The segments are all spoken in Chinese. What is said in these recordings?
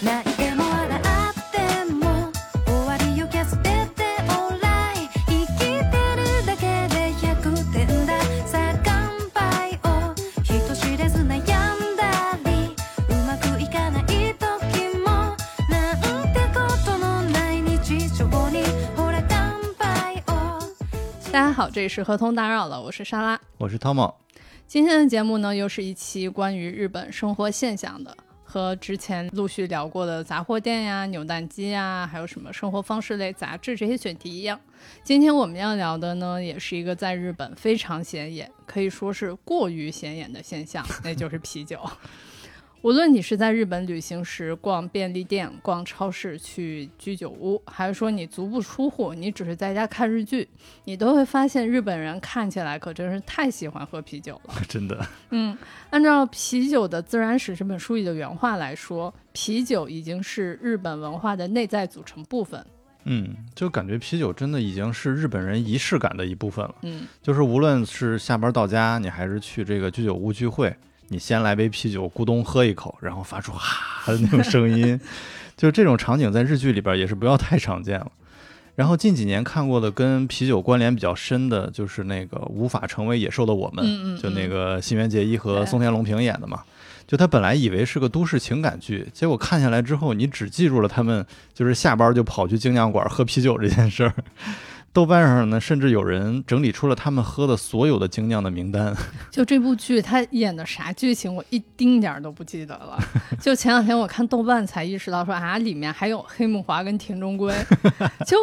大家好，这里是合同打扰了，我是莎拉。我是汤姆，今天的节目呢，又是一期关于日本生活现象的，和之前陆续聊过的杂货店呀、扭蛋机呀，还有什么生活方式类杂志这些选题一样。今天我们要聊的呢，也是一个在日本非常显眼，可以说是过于显眼的现象，那就是啤酒。无论你是在日本旅行时逛便利店、逛超市、去居酒屋，还是说你足不出户，你只是在家看日剧，你都会发现日本人看起来可真是太喜欢喝啤酒了。真的，嗯，按照《啤酒的自然史》这本书里的原话来说，啤酒已经是日本文化的内在组成部分。嗯，就感觉啤酒真的已经是日本人仪式感的一部分了。嗯，就是无论是下班到家，你还是去这个居酒屋聚会，你先来杯啤酒，咕咚喝一口，然后发出哈的那种声音，就这种场景在日剧里边也是不要太常见了。然后近几年看过的跟啤酒关联比较深的，就是那个《无法成为野兽的我们》，嗯嗯就那个新垣结衣和松田龙平演的嘛。就他本来以为是个都市情感剧，结果看下来之后，你只记住了他们就是下班就跑去精酿馆喝啤酒这件事儿。豆瓣上呢，甚至有人整理出了他们喝的所有的精酿的名单。就这部剧，他演的啥剧情，我一丁点儿都不记得了。就前两天我看豆瓣才意识到说啊，里面还有黑木华跟田中圭，就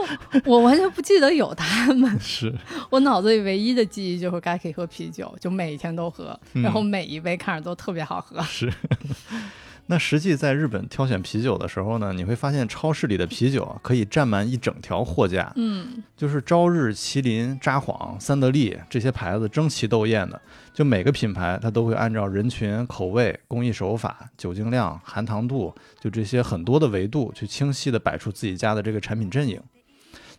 我完全不记得有他们。是，我脑子里唯一的记忆就是该可以喝啤酒，就每一天都喝，嗯然后每一杯看着都特别好喝。是。那实际在日本挑选啤酒的时候呢，你会发现超市里的啤酒啊可以占满一整条货架，嗯，就是朝日、麒麟、札幌、三得利这些牌子争奇斗艳的，就每个品牌它都会按照人群、口味、工艺手法、酒精量、含糖度，就这些很多的维度去清晰的摆出自己家的这个产品阵营。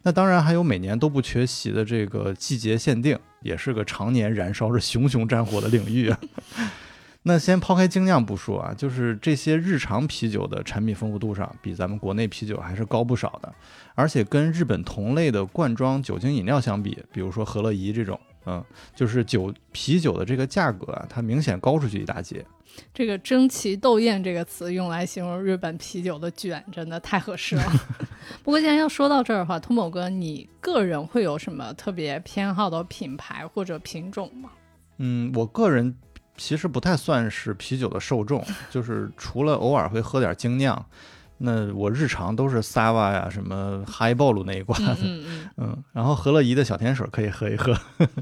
那当然还有每年都不缺席的这个季节限定，也是个常年燃烧着熊熊战火的领域啊。那先抛开精酿不说啊，就是这些日常啤酒的产品丰富度上，比咱们国内啤酒还是高不少的。而且跟日本同类的罐装酒精饮料相比，比如说和乐怡这种，嗯，就是酒啤酒的这个价格啊，它明显高出去一大截。这个“争奇斗艳”这个词用来形容日本啤酒的卷，真的太合适了。不过，既然要说到这儿的话，通某哥，你个人会有什么特别偏好的品牌或者品种吗？嗯，我个人其实不太算是啤酒的受众，就是除了偶尔会喝点精酿，那我日常都是 Sava 呀、什么 Highball 那一挂的。嗯嗯嗯，嗯，然后和乐怡的小甜水可以喝一喝。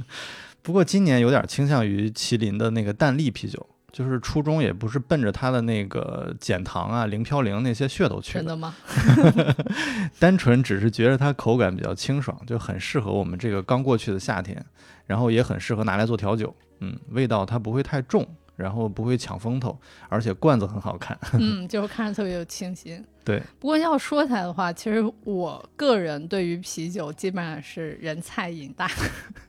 不过今年有点倾向于麒麟的那个淡丽啤酒，就是初衷也不是奔着它的那个减糖啊、零嘌呤那些噱头去的，真的吗？单纯只是觉得它口感比较清爽，就很适合我们这个刚过去的夏天，然后也很适合拿来做调酒。嗯，味道它不会太重，然后不会抢风头，而且罐子很好看。嗯，就是看着特别有清新。对，不过要说起来的话，其实我个人对于啤酒基本上是人菜瘾大。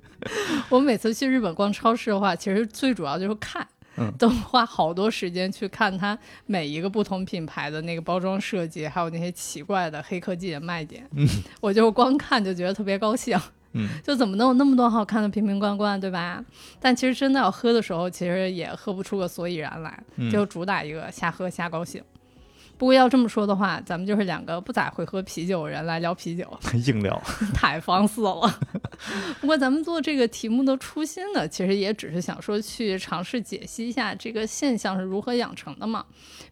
我每次去日本逛超市的话，其实最主要就是看，嗯都花好多时间去看它每一个不同品牌的那个包装设计，还有那些奇怪的黑科技的卖点。嗯，我就光看就觉得特别高兴。嗯，就怎么能有那么多好看的瓶瓶罐罐，对吧？但其实真的要喝的时候，其实也喝不出个所以然来，嗯就主打一个瞎喝瞎高兴。不过要这么说的话，咱们就是两个不咋会喝啤酒的人来聊啤酒，硬聊。太放肆了。不过咱们做这个题目的初心呢，其实也只是想说去尝试解析一下这个现象是如何养成的嘛。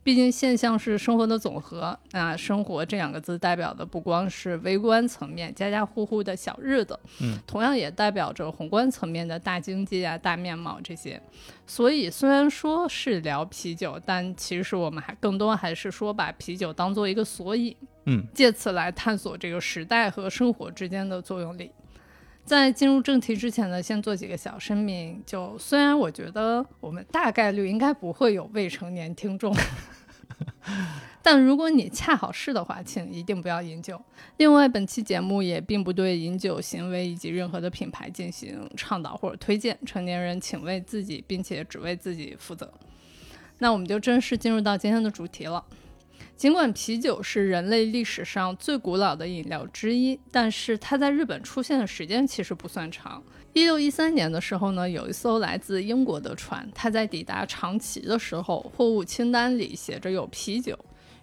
毕竟现象是生活的总和，那生活这两个字代表的不光是微观层面家家户户的小日子，嗯，同样也代表着宏观层面的大经济啊、大面貌这些。所以虽然说是聊啤酒，但其实我们还更多还是说把啤酒当做一个索引。嗯，借此来探索这个时代和生活之间的作用力。在进入正题之前呢，先做几个小声明。就虽然我觉得我们大概率应该不会有未成年听众，但如果你恰好是的话，请一定不要饮酒。另外，本期节目也并不对饮酒行为以及任何的品牌进行倡导或者推荐。成年人请为自己，并且只为自己负责。那我们就正式进入到今天的主题了。尽管啤酒是人类历史上最古老的饮料之一，但是它在日本出现的时间其实不算长。一六一三年的时候呢，有一艘来自英国的船，它在抵达长崎的时候，货物清单里写着有啤酒，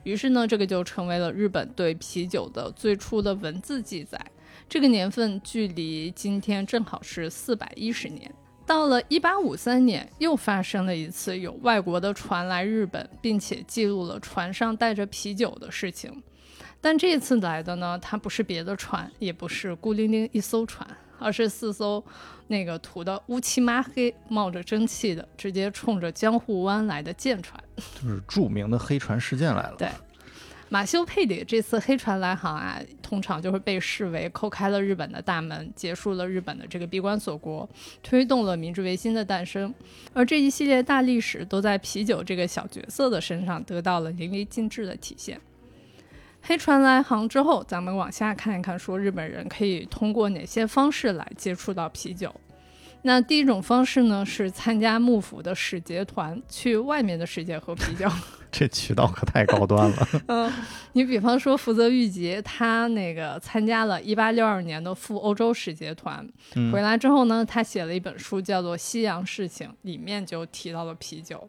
于是呢，这个就成为了日本对啤酒的最初的文字记载。这个年份距离今天正好是四百一十年。到了一八五三年，又发生了一次有外国的船来日本，并且记录了船上带着啤酒的事情。但这次来的呢，它不是别的船，也不是孤零零一艘船，而是四艘那个涂的乌漆抹黑、冒着蒸汽的，直接冲着江户湾来的舰船。就是著名的黑船事件来了。对马修佩里这次黑船来航啊，通常就会被视为叩开了日本的大门，结束了日本的这个闭关锁国，推动了明治维新的诞生。而这一系列大历史都在啤酒这个小角色的身上得到了淋漓尽致的体现。黑船来航之后，咱们往下看一看，说日本人可以通过哪些方式来接触到啤酒。那第一种方式呢，是参加幕府的使节团，去外面的世界喝啤酒。这渠道可太高端了。嗯，你比方说福泽谕吉，他那个参加了一八六二年的赴欧洲使节团，嗯回来之后呢，他写了一本书叫做《西洋事情》，里面就提到了啤酒。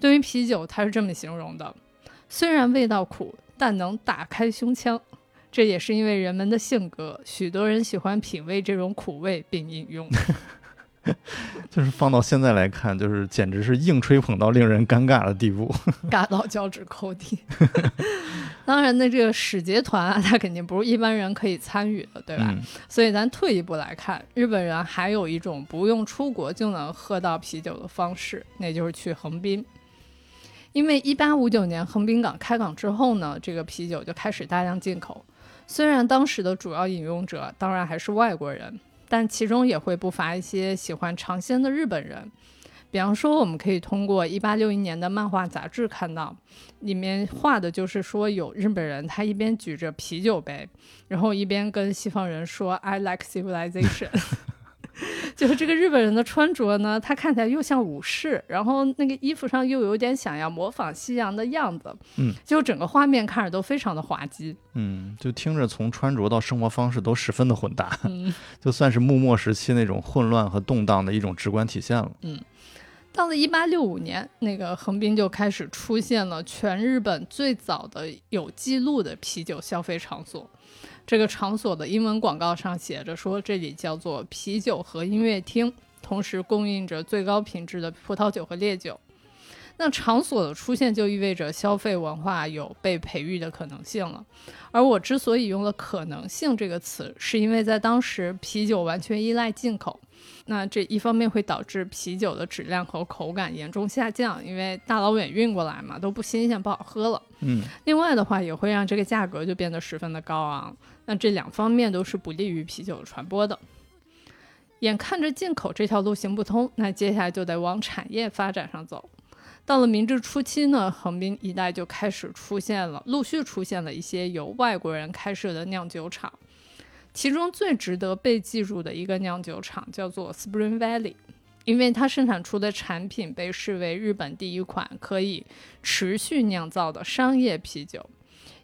对于啤酒，他是这么形容的：虽然味道苦，但能打开胸腔。这也是因为人们的性格，许多人喜欢品味这种苦味并饮用。就是放到现在来看，就是简直是硬吹捧到令人尴尬的地步。尬到脚趾抠地。当然，那这个使节团啊，他肯定不是一般人可以参与的，对吧？嗯所以咱退一步来看，日本人还有一种不用出国就能喝到啤酒的方式，那就是去横滨。因为一八五九年横滨港开港之后呢，这个啤酒就开始大量进口。虽然当时的主要饮用者当然还是外国人，但其中也会不乏一些喜欢尝鲜的日本人。比方说，我们可以通过一八六一年的漫画杂志看到，里面画的就是说有日本人他一边举着啤酒杯，然后一边跟西方人说 “I like civilization”。就是这个日本人的穿着呢，他看起来又像武士，然后那个衣服上又有点想要模仿西洋的样子，嗯，就整个画面看着都非常的滑稽。嗯，就听着从穿着到生活方式都十分的混搭，嗯，就算是幕末时期那种混乱和动荡的一种直观体现了。嗯到了一八六五年，那个横滨就开始出现了全日本最早的有记录的啤酒消费场所。这个场所的英文广告上写着说，这里叫做啤酒和音乐厅，同时供应着最高品质的葡萄酒和烈酒。那场所的出现就意味着消费文化有被培育的可能性了。而我之所以用了“可能性”这个词，是因为在当时啤酒完全依赖进口。那这一方面会导致啤酒的质量和口感严重下降，因为大老远运过来嘛，都不新鲜，不好喝了。嗯，另外的话，也会让这个价格就变得十分的高昂。那这两方面都是不利于啤酒的传播的。眼看着进口这条路行不通，那接下来就得往产业发展上走。到了明治初期呢，横滨一带就开始出现了，陆续出现了一些由外国人开设的酿酒厂。其中最值得被记住的一个酿酒厂叫做 Spring Valley，因为它生产出的产品被视为日本第一款可以持续酿造的商业啤酒。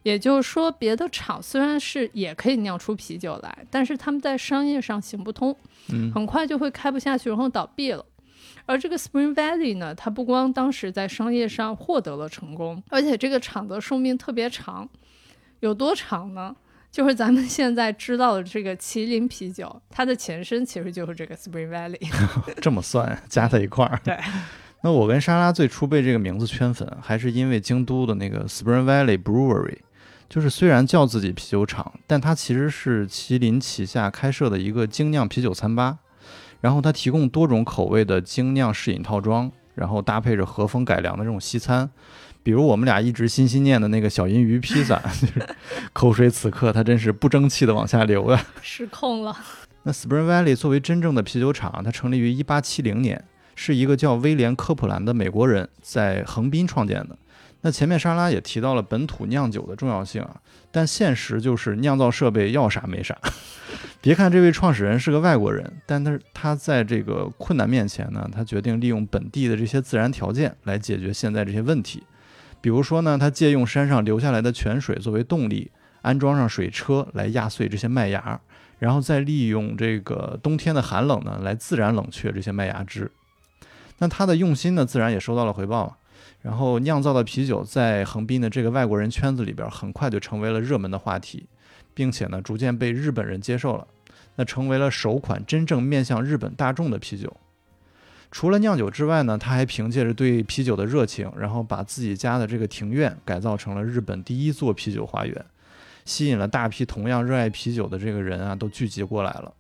也就是说，别的厂虽然是也可以酿出啤酒来，但是他们在商业上行不通，嗯很快就会开不下去，然后倒闭了。而这个 Spring Valley 呢，它不光当时在商业上获得了成功，而且这个厂的寿命特别长，有多长呢？就是咱们现在知道的这个麒麟啤酒，它的前身其实就是这个 Spring Valley。这么算加在一块儿。对。那我跟莎拉最初被这个名字圈粉，还是因为京都的那个 Spring Valley Brewery，就是虽然叫自己啤酒厂，但它其实是麒麟旗下开设的一个精酿啤酒餐吧。然后它提供多种口味的精酿试饮套装，然后搭配着和风改良的这种西餐，比如我们俩一直心心念的那个小银鱼披萨，就是口水此刻它真是不争气的往下流啊。失控了。那 Spring Valley 作为真正的啤酒厂，它成立于1870年，是一个叫威廉·科普兰的美国人在横滨创建的。那前面莎拉也提到了本土酿酒的重要性啊，但现实就是酿造设备要啥没啥。别看这位创始人是个外国人，但他他在这个困难面前呢，他决定利用本地的这些自然条件来解决现在这些问题。比如说呢，他借用山上流下来的泉水作为动力，安装上水车来压碎这些麦芽，然后再利用这个冬天的寒冷呢，来自然冷却这些麦芽汁。那他的用心呢，自然也收到了回报啊。然后酿造的啤酒在横滨的这个外国人圈子里边，很快就成为了热门的话题，并且呢，逐渐被日本人接受了。那成为了首款真正面向日本大众的啤酒。除了酿酒之外呢，他还凭借着对啤酒的热情，然后把自己家的这个庭院改造成了日本第一座啤酒花园，吸引了大批同样热爱啤酒的这个人啊，都聚集过来了。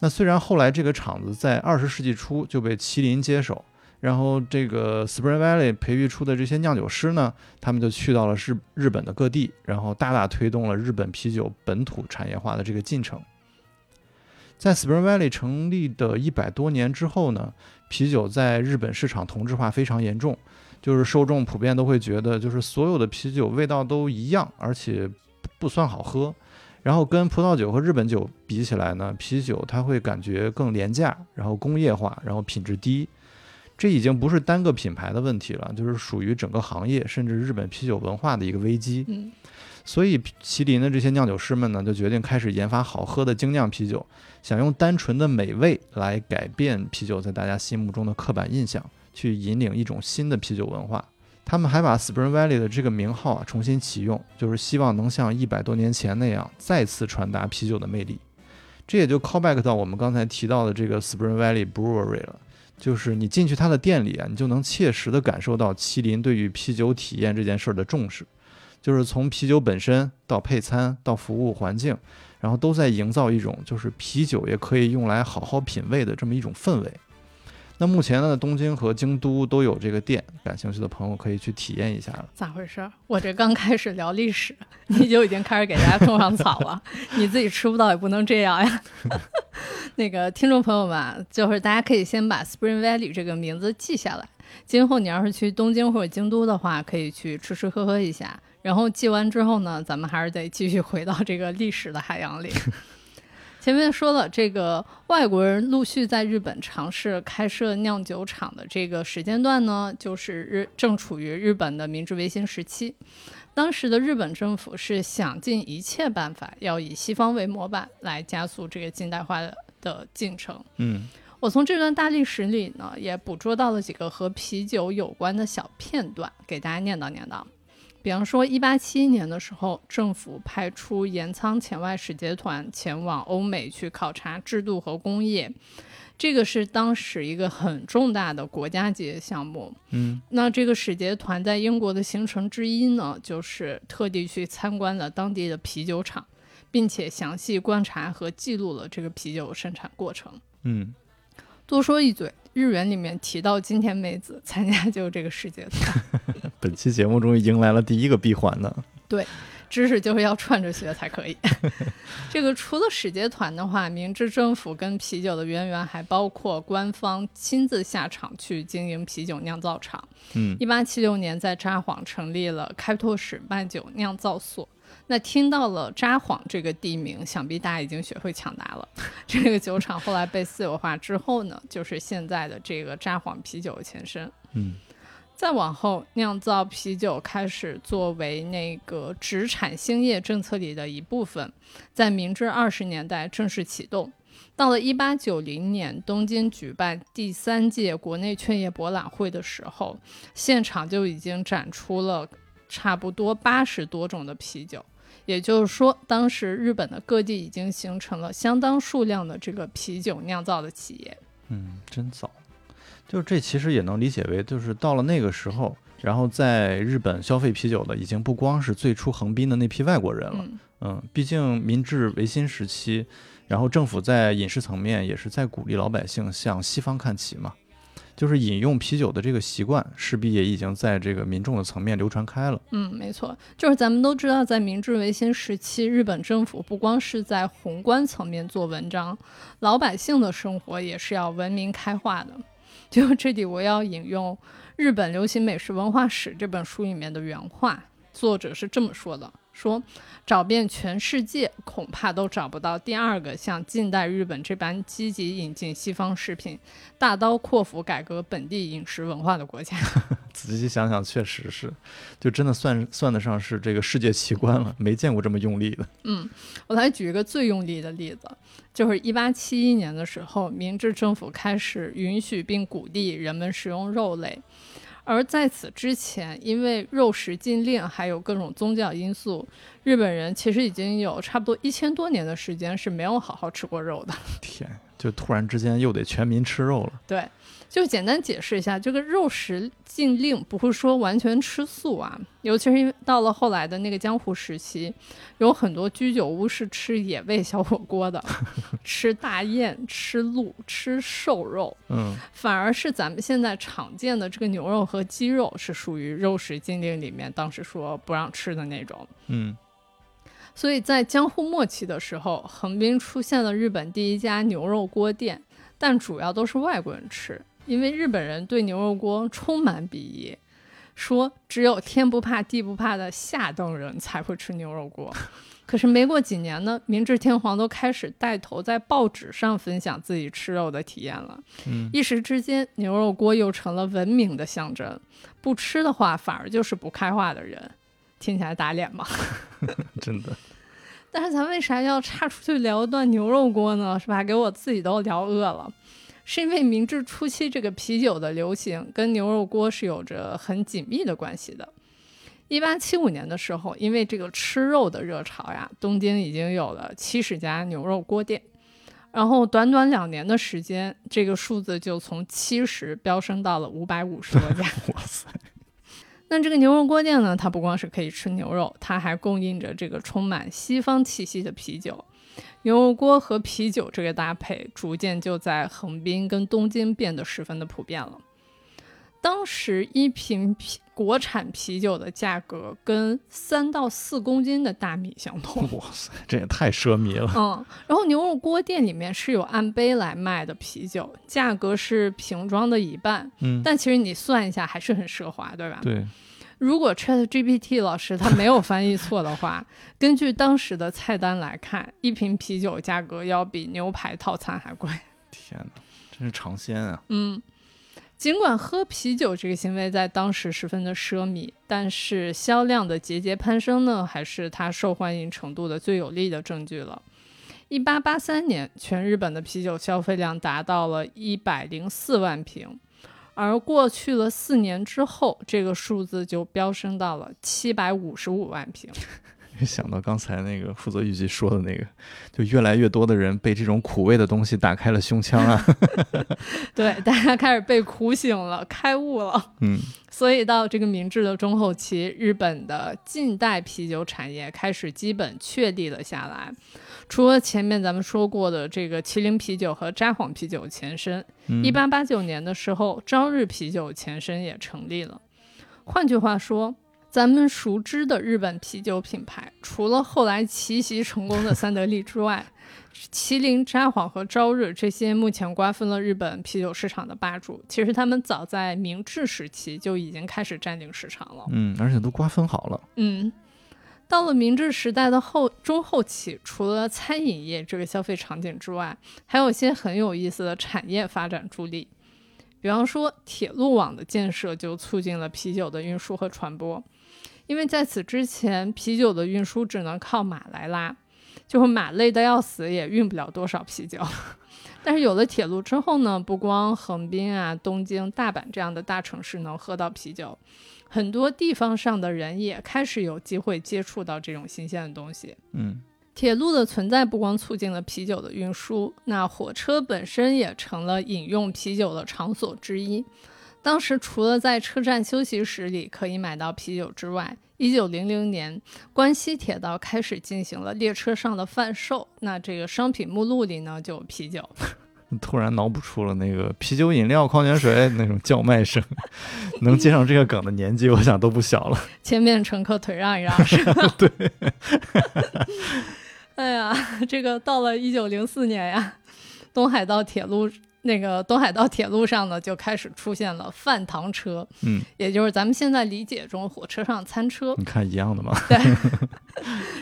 那虽然后来这个厂子在二十世纪初就被麒麟接手，然后这个 Spring Valley 培育出的这些酿酒师呢，他们就去到了日日本的各地，然后大大推动了日本啤酒本土产业化的这个进程。在 Spring Valley 成立的一百多年之后呢，啤酒在日本市场同质化非常严重，就是受众普遍都会觉得，就是所有的啤酒味道都一样，而且不算好喝。然后跟葡萄酒和日本酒比起来呢，啤酒它会感觉更廉价，然后工业化，然后品质低。这已经不是单个品牌的问题了，就是属于整个行业甚至日本啤酒文化的一个危机。嗯，所以麒麟的这些酿酒师们呢，就决定开始研发好喝的精酿啤酒，想用单纯的美味来改变啤酒在大家心目中的刻板印象，去引领一种新的啤酒文化。他们还把 Spring Valley 的这个名号啊重新启用，就是希望能像一百多年前那样再次传达啤酒的魅力。这也就 call back 到我们刚才提到的这个 Spring Valley Brewery 了。就是你进去他的店里啊，你就能切实的感受到麒麟对于啤酒体验这件事儿的重视，就是从啤酒本身到配餐到服务环境，然后都在营造一种就是啤酒也可以用来好好品味的这么一种氛围。那目前呢，东京和京都都有这个店，感兴趣的朋友可以去体验一下了。咋回事？我这刚开始聊历史，你就已经开始给大家种上草了，你自己吃不到也不能这样呀。那个听众朋友们，就是大家可以先把 Spring Valley 这个名字记下来，今后你要是去东京或者京都的话，可以去吃吃喝喝一下。然后记完之后呢，咱们还是得继续回到这个历史的海洋里。前面说了，这个外国人陆续在日本尝试开设酿酒厂的这个时间段呢，就是日正处于日本的明治维新时期。当时的日本政府是想尽一切办法，要以西方为模板来加速这个近代化的的进程。嗯我从这段大历史里呢，也捕捉到了几个和啤酒有关的小片段，给大家念叨念叨。比方说，一八七一年的时候，政府派出岩仓前外使节团前往欧美去考察制度和工业，这个是当时一个很重大的国家级项目。嗯那这个使节团在英国的行程之一呢，就是特地去参观了当地的啤酒厂，并且详细观察和记录了这个啤酒生产过程。嗯，多说一嘴，日元里面提到金田美子参加就这个使节团。本期节目终于迎来了第一个闭环呢。对知识就是要串着学才可以。这个除了使节团的话，明治政府跟啤酒的渊源还包括官方亲自下场去经营啤酒酿造厂。嗯一八七六年在札幌成立了开拓史麦酒酿造所。那听到了札幌这个地名，想必大家已经学会抢答了。这个酒厂后来被私有化之后呢，就是现在的这个札幌啤酒的前身。嗯再往后，酿造啤酒开始作为那个职产兴业政策里的一部分，在明治二十年代正式启动。到了一八九零年，东京举办第三届国内劝业博览会的时候，现场就已经展出了差不多八十多种的啤酒。也就是说，当时日本的各地已经形成了相当数量的这个啤酒酿造的企业。嗯，真早。就是这其实也能理解为，就是到了那个时候，然后在日本消费啤酒的已经不光是最初横滨的那批外国人了。嗯，嗯，毕竟明治维新时期，然后政府在饮食层面也是在鼓励老百姓向西方看齐嘛，就是饮用啤酒的这个习惯，势必也已经在这个民众的层面流传开了。嗯，没错，就是咱们都知道，在明治维新时期，日本政府不光是在宏观层面做文章，老百姓的生活也是要文明开化的。就 这里，我要引用《日本流行美食文化史》这本书里面的原话，作者是这么说的：说找遍全世界，恐怕都找不到第二个像近代日本这般积极引进西方食品、大刀阔斧改革本地饮食文化的国家。仔细想想，确实是，就真的算算得上是这个世界奇观了，没见过这么用力的。嗯，我来举一个最用力的例子，就是一八七一年的时候，明治政府开始允许并鼓励人们食用肉类。而在此之前，因为肉食禁令，还有各种宗教因素，日本人其实已经有差不多一千多年的时间是没有好好吃过肉的。天，就突然之间又得全民吃肉了。对，就简单解释一下，这个肉食禁令不会说完全吃素啊，尤其是因为到了后来的那个江湖时期，有很多居酒屋是吃野味小火锅的，吃大雁、吃鹿、吃瘦肉，嗯，反而是咱们现在常见的这个牛肉和鸡肉是属于肉食禁令里面当时说不让吃的那种。嗯，所以在江户末期的时候，横滨出现了日本第一家牛肉锅店，但主要都是外国人吃，因为日本人对牛肉锅充满鄙夷，说只有天不怕地不怕的下等人才会吃牛肉锅。可是没过几年呢，明治天皇都开始带头在报纸上分享自己吃肉的体验了，嗯一时之间，牛肉锅又成了文明的象征。不吃的话，反而就是不开化的人，听起来打脸吗？真的，但是咱为啥要岔出去聊一段牛肉锅呢？是吧？给我自己都聊饿了。是因为明治初期这个啤酒的流行跟牛肉锅是有着很紧密的关系的。一八七五年的时候，因为这个吃肉的热潮呀，东京已经有了七十家牛肉锅店，然后短短两年的时间，这个数字就从七十飙升到了五百五十多家。哇塞，那这个牛肉锅店呢，它不光是可以吃牛肉，它还供应着这个充满西方气息的啤酒。牛肉锅和啤酒这个搭配，逐渐就在横滨跟东京变得十分的普遍了。当时一瓶啤国产啤酒的价格跟三到四公斤的大米相同。哇塞，这也太奢靡了。嗯，然后牛肉锅店里面是有按杯来卖的啤酒，价格是瓶装的一半，嗯，但其实你算一下还是很奢华，对吧？对，如果 Chat GPT 老师他没有翻译错的话，根据当时的菜单来看，一瓶啤酒价格要比牛排套餐还贵。天哪，真是尝鲜啊！嗯，尽管喝啤酒这个行为在当时十分的奢靡，但是销量的节节攀升呢，还是它受欢迎程度的最有力的证据了。一八八三年，全日本的啤酒消费量达到了一百零四万瓶，而过去了四年之后，这个数字就飙升到了七百五十五万瓶。一 想到刚才那个负责预计说的那个，就越来越多的人被这种苦味的东西打开了胸腔啊。对，大家开始被苦醒了，开悟了。嗯，所以到这个明治的中后期，日本的近代啤酒产业开始基本确立了下来。除了前面咱们说过的这个麒麟啤酒和札幌啤酒前身，嗯一八八九年的时候，朝日啤酒前身也成立了。换句话说，咱们熟知的日本啤酒品牌，除了后来奇袭成功的三得利之外，麒麟、札幌和朝日这些目前瓜分了日本啤酒市场的霸主，其实他们早在明治时期就已经开始占领市场了。嗯，而且都瓜分好了。嗯，到了明治时代的后中后期，除了餐饮业这个消费场景之外，还有一些很有意思的产业发展助力。比方说，铁路网的建设就促进了啤酒的运输和传播，因为在此之前，啤酒的运输只能靠马来拉，就是马累得要死，也运不了多少啤酒。但是有了铁路之后呢，不光横滨啊、东京、大阪这样的大城市能喝到啤酒，很多地方上的人也开始有机会接触到这种新鲜的东西。嗯，铁路的存在不光促进了啤酒的运输，那火车本身也成了饮用啤酒的场所之一。当时除了在车站休息室里可以买到啤酒之外，一九零零年关西铁道开始进行了列车上的贩售，那这个商品目录里呢就有啤酒。突然脑补出了那个啤酒、饮料、矿泉水那种叫卖声，能接上这个梗的年纪，我想都不小了。前面乘客腿让一让，是吧？对。哎呀，这个到了一九零四年呀，东海道铁路那个东海道铁路上呢，就开始出现了饭堂车，嗯，也就是咱们现在理解中火车上餐车。你看一样的吗？对，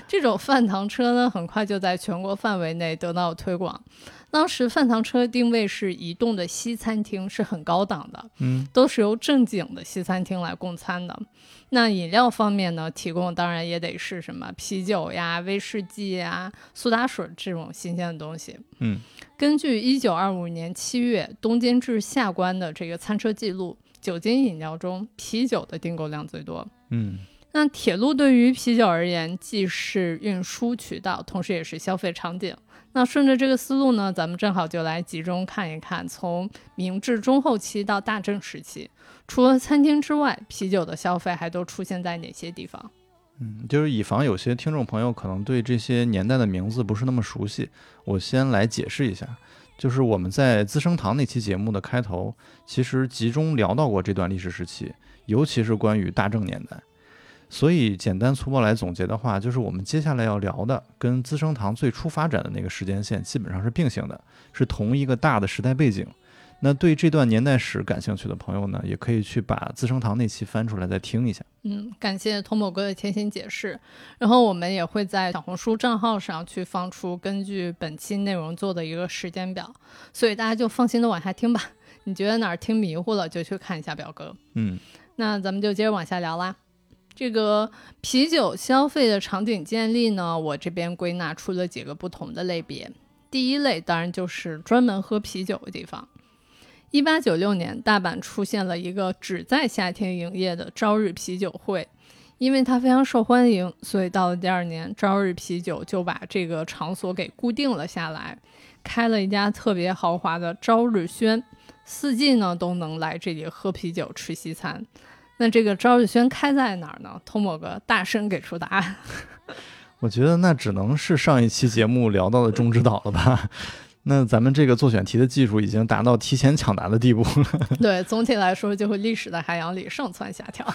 这种饭堂车呢，很快就在全国范围内得到推广。当时饭堂车定位是移动的西餐厅，是很高档的，嗯，都是由正经的西餐厅来供餐的。那饮料方面呢，提供当然也得是什么啤酒呀、威士忌呀、苏打水这种新鲜的东西。嗯，根据一九二五年七月东京至下关的这个餐车记录，酒精饮料中啤酒的订购量最多。嗯，那铁路对于啤酒而言，既是运输渠道，同时也是消费场景。那顺着这个思路呢，咱们正好就来集中看一看，从明治中后期到大正时期，除了餐厅之外，啤酒的消费还都出现在哪些地方？嗯，就是以防有些听众朋友可能对这些年代的名字不是那么熟悉，我先来解释一下。就是我们在资生堂那期节目的开头，其实集中聊到过这段历史时期，尤其是关于大正年代。所以简单粗暴来总结的话，就是我们接下来要聊的，跟资生堂最初发展的那个时间线基本上是并行的，是同一个大的时代背景。那对这段年代史感兴趣的朋友呢，也可以去把资生堂那期翻出来再听一下。嗯，感谢童某哥的贴心解释。然后我们也会在小红书账号上去放出根据本期内容做的一个时间表，所以大家就放心的往下听吧。你觉得哪儿听迷糊了，就去看一下表格。嗯，那咱们就接着往下聊啦。这个啤酒消费的场景建立呢，我这边归纳出了几个不同的类别。第一类当然就是专门喝啤酒的地方。一八九六年，大阪出现了一个只在夏天营业的朝日啤酒会，因为它非常受欢迎，所以到了第二年，朝日啤酒就把这个场所给固定了下来，开了一家特别豪华的朝日轩，四季呢都能来这里喝啤酒、吃西餐。那这个朝日轩开在哪儿呢？通某个大声给出答案。我觉得那只能是上一期节目聊到的中之岛了吧？那咱们这个做选题的技术已经达到提前抢答的地步了。对，总体来说就会历史的海洋里上蹿下跳。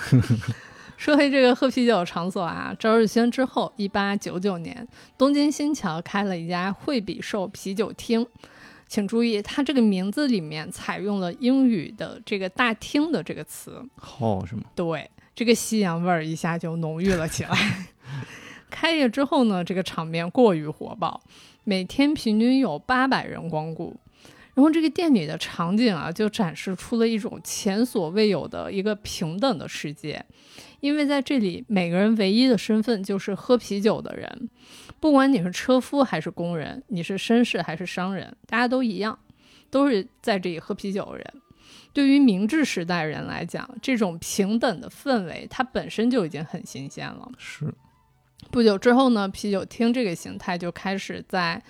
说回这个喝啤酒的场所啊，朝日轩之后，一八九九年，东京新桥开了一家惠比寿啤酒厅。请注意，它这个名字里面采用了英语的这个“大厅”的这个词。好是吗？对，这个西洋味儿一下就浓郁了起来。开业之后呢，这个场面过于火爆，每天平均有八百人光顾。然后这个店里的场景啊，就展示出了一种前所未有的一个平等的世界，因为在这里，每个人唯一的身份就是喝啤酒的人，不管你是车夫还是工人，你是绅士还是商人，大家都一样，都是在这里喝啤酒的人。对于明治时代人来讲，这种平等的氛围，它本身就已经很新鲜了。是。不久之后呢，啤酒厅这个形态就开始在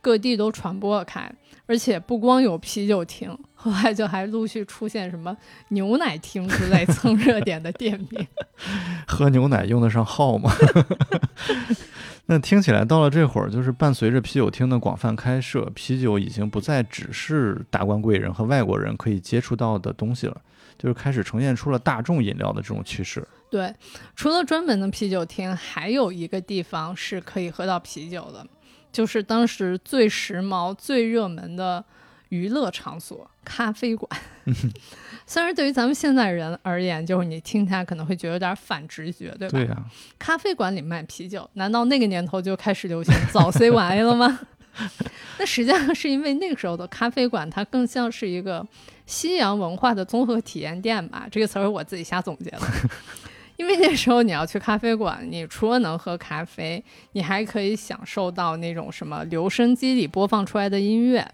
各地都传播开，而且不光有啤酒厅，后来就还陆续出现什么牛奶厅之类蹭热点的店名。喝牛奶用得上号吗？那听起来到了这会儿，就是伴随着啤酒厅的广泛开设，啤酒已经不再只是达官贵人和外国人可以接触到的东西了，就是开始呈现出了大众饮料的这种趋势。对，除了专门的啤酒厅，还有一个地方是可以喝到啤酒的，就是当时最时髦、最热门的娱乐场所——咖啡馆。虽然对于咱们现在人而言，就是你听起来可能会觉得有点反直觉，对吧？对呀、咖啡馆里卖啤酒，难道那个年头就开始流行早 C 晚 A 了吗？那实际上是因为那个时候的咖啡馆，它更像是一个西洋文化的综合体验店吧。这个词儿我自己瞎总结的。因为那时候你要去咖啡馆，你除了能喝咖啡，你还可以享受到那种什么留声机里播放出来的音乐，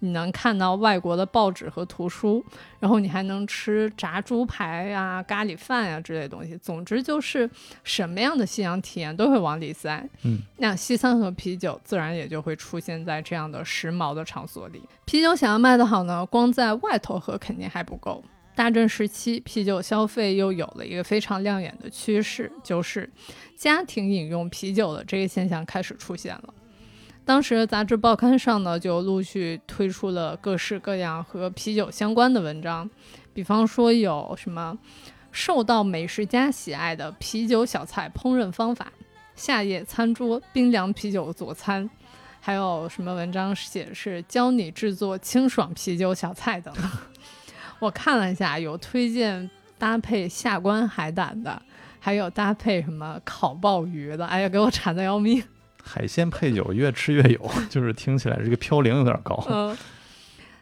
你能看到外国的报纸和图书，然后你还能吃炸猪排呀、咖喱饭呀之类的东西。总之就是什么样的西洋体验都会往里塞。嗯，那西餐和啤酒自然也就会出现在这样的时髦的场所里。啤酒想要卖得好呢，光在外头喝肯定还不够。大正时期，啤酒消费又有了一个非常亮眼的趋势，就是家庭饮用啤酒的这个现象开始出现了。当时杂志报刊上呢，就陆续推出了各式各样和啤酒相关的文章，比方说有什么受到美食家喜爱的啤酒小菜烹饪方法，夏夜餐桌冰凉啤酒佐餐，还有什么文章写是教你制作清爽啤酒小菜等等。我看了一下，有推荐搭配下关海胆的，还有搭配什么烤鲍鱼的。哎呀，给我馋的要命。海鲜配酒越吃越有，就是听起来这个嘌呤有点高。嗯，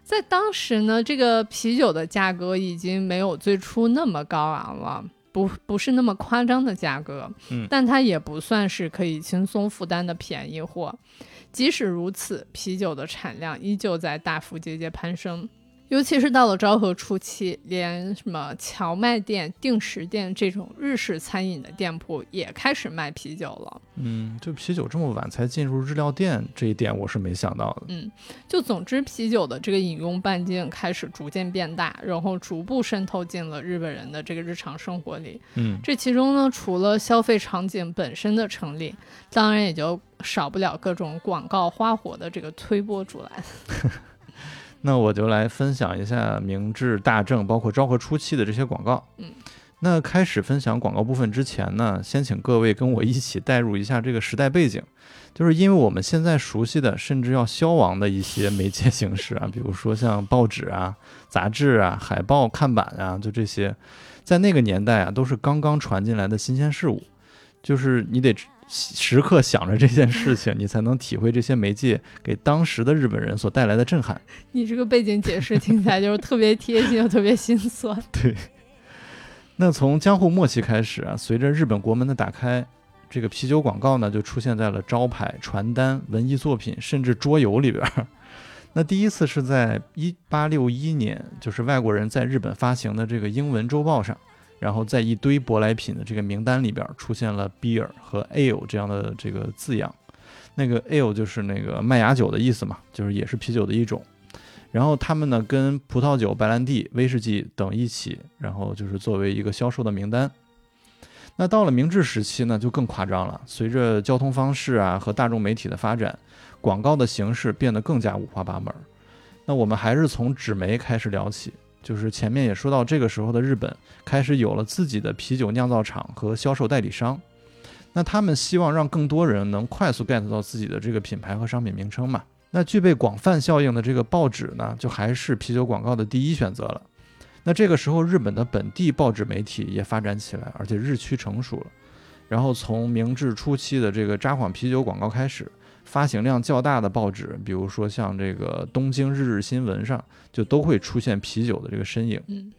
在当时呢，这个啤酒的价格已经没有最初那么高昂了，不不是那么夸张的价格。嗯但它也不算是可以轻松负担的便宜货。即使如此，啤酒的产量依旧在大幅节节攀升。尤其是到了昭和初期，连什么荞麦店、定时店这种日式餐饮的店铺也开始卖啤酒了。嗯，就啤酒这么晚才进入日料店这一点，我是没想到的。嗯，就总之，啤酒的这个饮用半径开始逐渐变大，然后逐步渗透进了日本人的这个日常生活里。嗯，这其中呢，除了消费场景本身的成立，当然也就少不了各种广告花火的这个推波助澜。那我就来分享一下明治、大正，包括昭和初期的这些广告。嗯，那开始分享广告部分之前呢，先请各位跟我一起带入一下这个时代背景，就是因为我们现在熟悉的，甚至要消亡的一些媒介形式啊，比如说像报纸啊、杂志啊、海报、看板啊，就这些，在那个年代啊，都是刚刚传进来的新鲜事物，就是你得时刻想着这件事情，你才能体会这些媒介给当时的日本人所带来的震撼。你这个背景解释听起来就是特别贴心又特别心酸。对，那从江户末期开始啊，随着日本国门的打开，这个啤酒广告呢就出现在了招牌、传单、文艺作品，甚至桌游里边儿。那第一次是在一八六一年，就是外国人在日本发行的这个英文周报上，然后在一堆舶来品的这个名单里边出现了 beer 和 ale 这样的这个字样。那个 ale 就是那个麦芽酒的意思嘛，就是也是啤酒的一种。然后他们呢跟葡萄酒、白兰地、威士忌等一起，然后就是作为一个销售的名单。那到了明治时期呢，就更夸张了。随着交通方式啊和大众媒体的发展，广告的形式变得更加五花八门。那我们还是从纸媒开始聊起，就是前面也说到，这个时候的日本开始有了自己的啤酒酿造厂和销售代理商。那他们希望让更多人能快速 get 到自己的这个品牌和商品名称嘛。那具备广泛效应的这个报纸呢，就还是啤酒广告的第一选择了。那这个时候，日本的本地报纸媒体也发展起来，而且日趋成熟了。然后从明治初期的这个札幌啤酒广告开始，发行量较大的报纸，比如说像这个东京日日新闻上，就都会出现啤酒的这个身影。嗯，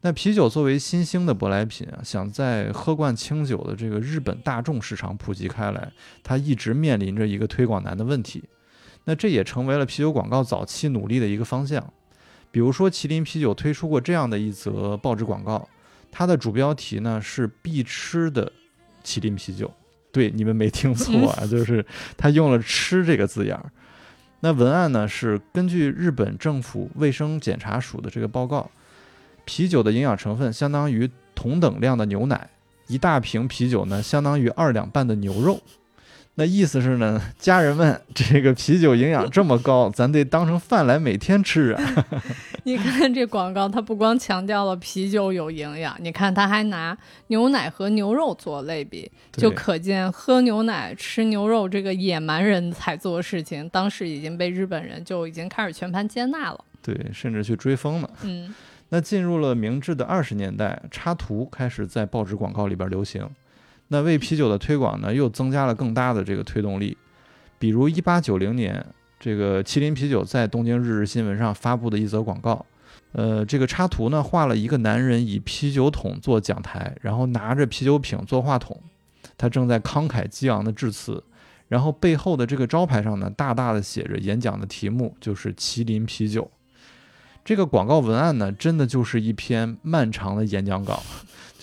那啤酒作为新兴的舶来品啊，想在喝惯清酒的这个日本大众市场普及开来，它一直面临着一个推广难的问题。那这也成为了啤酒广告早期努力的一个方向。比如说，麒麟啤酒推出过这样的一则报纸广告，它的主标题呢是“必吃的麒麟啤酒”。对，你们没听错啊，就是他用了“吃”这个字眼儿。那文案呢是根据日本政府卫生检查署的这个报告，啤酒的营养成分相当于同等量的牛奶，一大瓶啤酒呢相当于二两半的牛肉。那意思是呢，家人们，这个啤酒营养这么高，咱得当成饭来每天吃啊。你看这广告，它不光强调了啤酒有营养，你看它还拿牛奶和牛肉做类比，就可见喝牛奶、吃牛肉这个野蛮人才做的事情，当时已经被日本人就已经开始全盘接纳了。对，甚至去追风了。嗯那进入了明治的二十年代，插图开始在报纸广告里边流行。那为啤酒的推广呢，又增加了更大的这个推动力。比如一八九零年，这个麒麟啤酒在东京日日新闻上发布的一则广告，呃，这个插图呢画了一个男人以啤酒桶做讲台，然后拿着啤酒瓶做话筒，他正在慷慨激昂的致辞。然后背后的这个招牌上呢，大大的写着演讲的题目就是麒麟啤酒。这个广告文案呢，真的就是一篇漫长的演讲稿，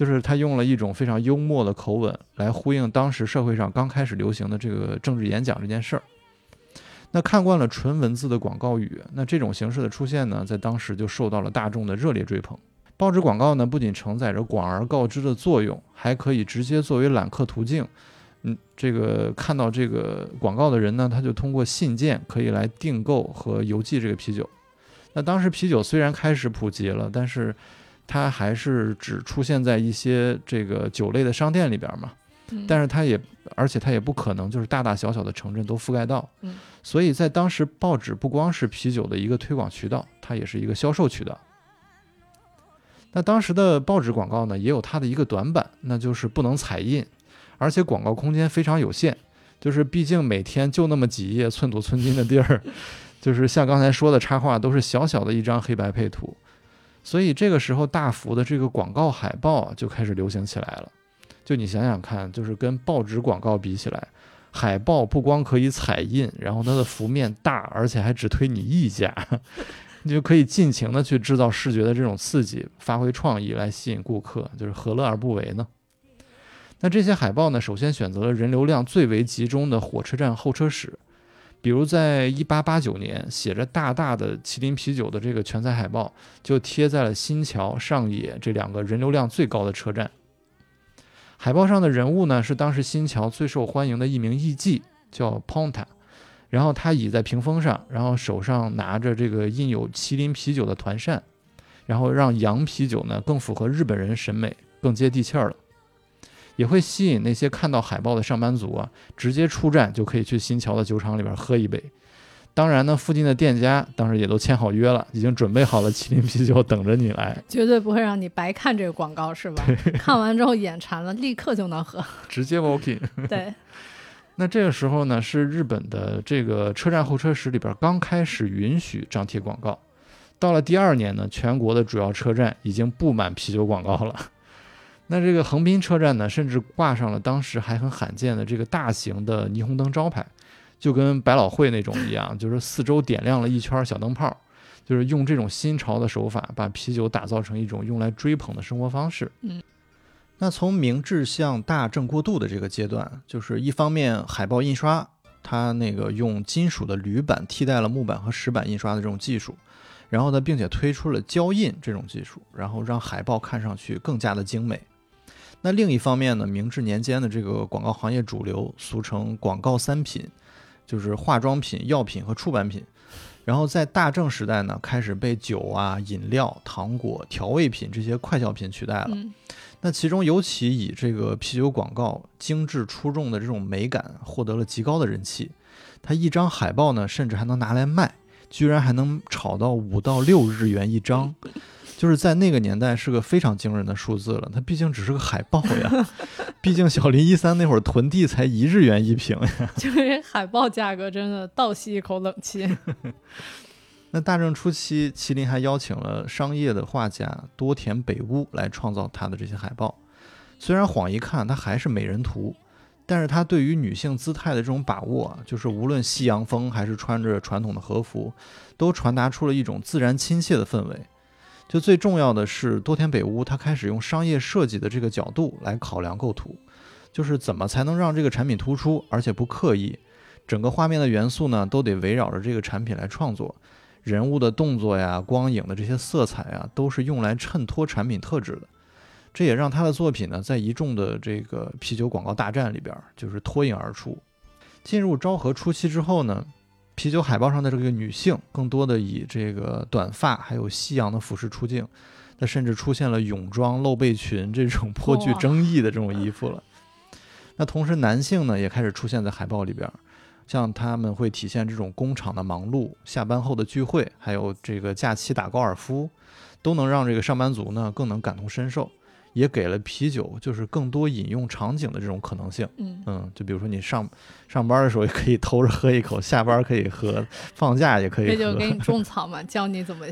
就是他用了一种非常幽默的口吻来呼应当时社会上刚开始流行的这个政治演讲这件事儿。那看惯了纯文字的广告语，那这种形式的出现呢，在当时就受到了大众的热烈追捧。报纸广告呢，不仅承载着广而告之的作用，还可以直接作为揽客途径。嗯，这个看到这个广告的人呢，他就通过信件可以来订购和邮寄这个啤酒。那当时啤酒虽然开始普及了，但是它还是只出现在一些这个酒类的商店里边嘛。嗯。但是它也而且它也不可能就是大大小小的城镇都覆盖到，嗯。所以在当时报纸不光是啤酒的一个推广渠道，它也是一个销售渠道。那当时的报纸广告呢，也有它的一个短板，那就是不能彩印，而且广告空间非常有限，就是毕竟每天就那么几页寸土寸金的地儿，就是像刚才说的插画都是小小的一张黑白配图，所以这个时候大幅的这个广告海报就开始流行起来了。就你想想看，就是跟报纸广告比起来，海报不光可以彩印，然后它的幅面大，而且还只推你一家，你就可以尽情的去制造视觉的这种刺激，发挥创意来吸引顾客，就是何乐而不为呢？那这些海报呢，首先选择了人流量最为集中的火车站候车室，比如在一八八九年，写着大大的麒麟啤酒的这个全彩海报，就贴在了新桥、上野这两个人流量最高的车站。海报上的人物呢，是当时新桥最受欢迎的一名艺妓，叫 Ponta。然后他倚在屏风上，然后手上拿着这个印有麒麟啤酒的团扇，然后让洋啤酒呢更符合日本人审美，更接地气儿了，也会吸引那些看到海报的上班族啊，直接出站就可以去新桥的酒厂里边喝一杯。当然呢，附近的店家当时也都签好约了，已经准备好了麒麟啤酒等着你来，绝对不会让你白看这个广告，是吧？看完之后眼馋了，立刻就能喝。直接 walking。对，那这个时候呢，是日本的这个车站候车室里边刚开始允许张贴广告。到了第二年呢，全国的主要车站已经布满啤酒广告了。那这个横滨车站呢，甚至挂上了当时还很罕见的这个大型的霓虹灯招牌，就跟百老汇那种一样，就是四周点亮了一圈小灯泡，就是用这种新潮的手法，把啤酒打造成一种用来追捧的生活方式。嗯。那从明治向大正过渡的这个阶段，就是一方面海报印刷，它那个用金属的铝板替代了木板和石板印刷的这种技术，然后呢，并且推出了胶印这种技术，然后让海报看上去更加的精美。那另一方面呢，明治年间的这个广告行业主流，俗称广告三品，就是化妆品、药品和出版品。然后在大正时代呢，开始被酒啊、饮料、糖果、调味品这些快消品取代了。嗯那其中尤其以这个啤酒广告精致出众的这种美感获得了极高的人气。它一张海报呢，甚至还能拿来卖，居然还能炒到五到六日元一张，就是在那个年代是个非常惊人的数字了。它毕竟只是个海报呀，毕竟小林一三那会儿囤地才一日元一平呀。就是海报价格真的倒吸一口冷气。那大正初期，麒麟还邀请了商业的画家多田北屋来创造他的这些海报。虽然晃一看它还是美人图，但是他对于女性姿态的这种把握啊，就是无论西洋风还是穿着传统的和服，都传达出了一种自然亲切的氛围。就最重要的是，多田北屋他开始用商业设计的这个角度来考量构图，就是怎么才能让这个产品突出，而且不刻意。整个画面的元素呢，都得围绕着这个产品来创作。人物的动作呀、光影的这些色彩啊，都是用来衬托产品特质的。这也让他的作品呢，在一众的这个啤酒广告大战里边，就是脱颖而出。进入昭和初期之后呢，啤酒海报上的这个女性，更多的以这个短发还有夕阳的服饰出镜，那甚至出现了泳装、露背裙这种颇具争议的这种衣服了。那同时，男性呢也开始出现在海报里边。像他们会体现这种工厂的忙碌、下班后的聚会，还有这个假期打高尔夫，都能让这个上班族呢更能感同身受，也给了啤酒就是更多饮用场景的这种可能性。嗯，嗯，就比如说你上上班的时候也可以偷着喝一口，下班可以喝，放假也可以喝。这就给你 种草嘛，教你怎么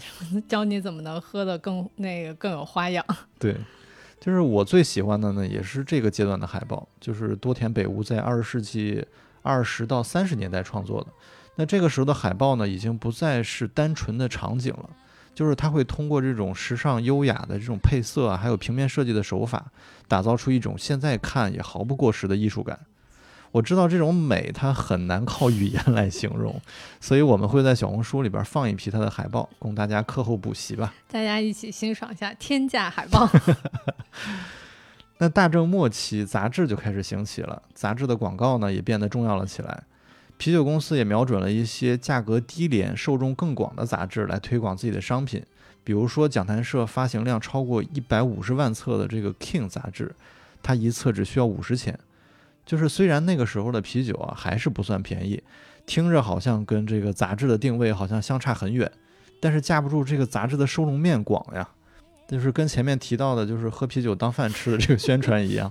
教你怎么能喝的更那个更有花样。对，就是我最喜欢的呢，也是这个阶段的海报，就是多田北屋在二十世纪二十到三十年代创作的。那这个时候的海报呢，已经不再是单纯的场景了，就是它会通过这种时尚优雅的这种配色啊，还有平面设计的手法，打造出一种现在看也毫不过时的艺术感。我知道这种美它很难靠语言来形容，所以我们会在小红书里边放一批它的海报，供大家课后补习吧。大家一起欣赏一下天价海报。那大正末期，杂志就开始兴起了，杂志的广告呢也变得重要了起来。啤酒公司也瞄准了一些价格低廉、受众更广的杂志来推广自己的商品，比如说讲谈社发行量超过一百五十万册的这个《King》杂志，它一册只需要五十钱。就是虽然那个时候的啤酒啊还是不算便宜，听着好像跟这个杂志的定位好像相差很远，但是架不住这个杂志的受众面广呀。就是跟前面提到的，就是喝啤酒当饭吃的这个宣传一样，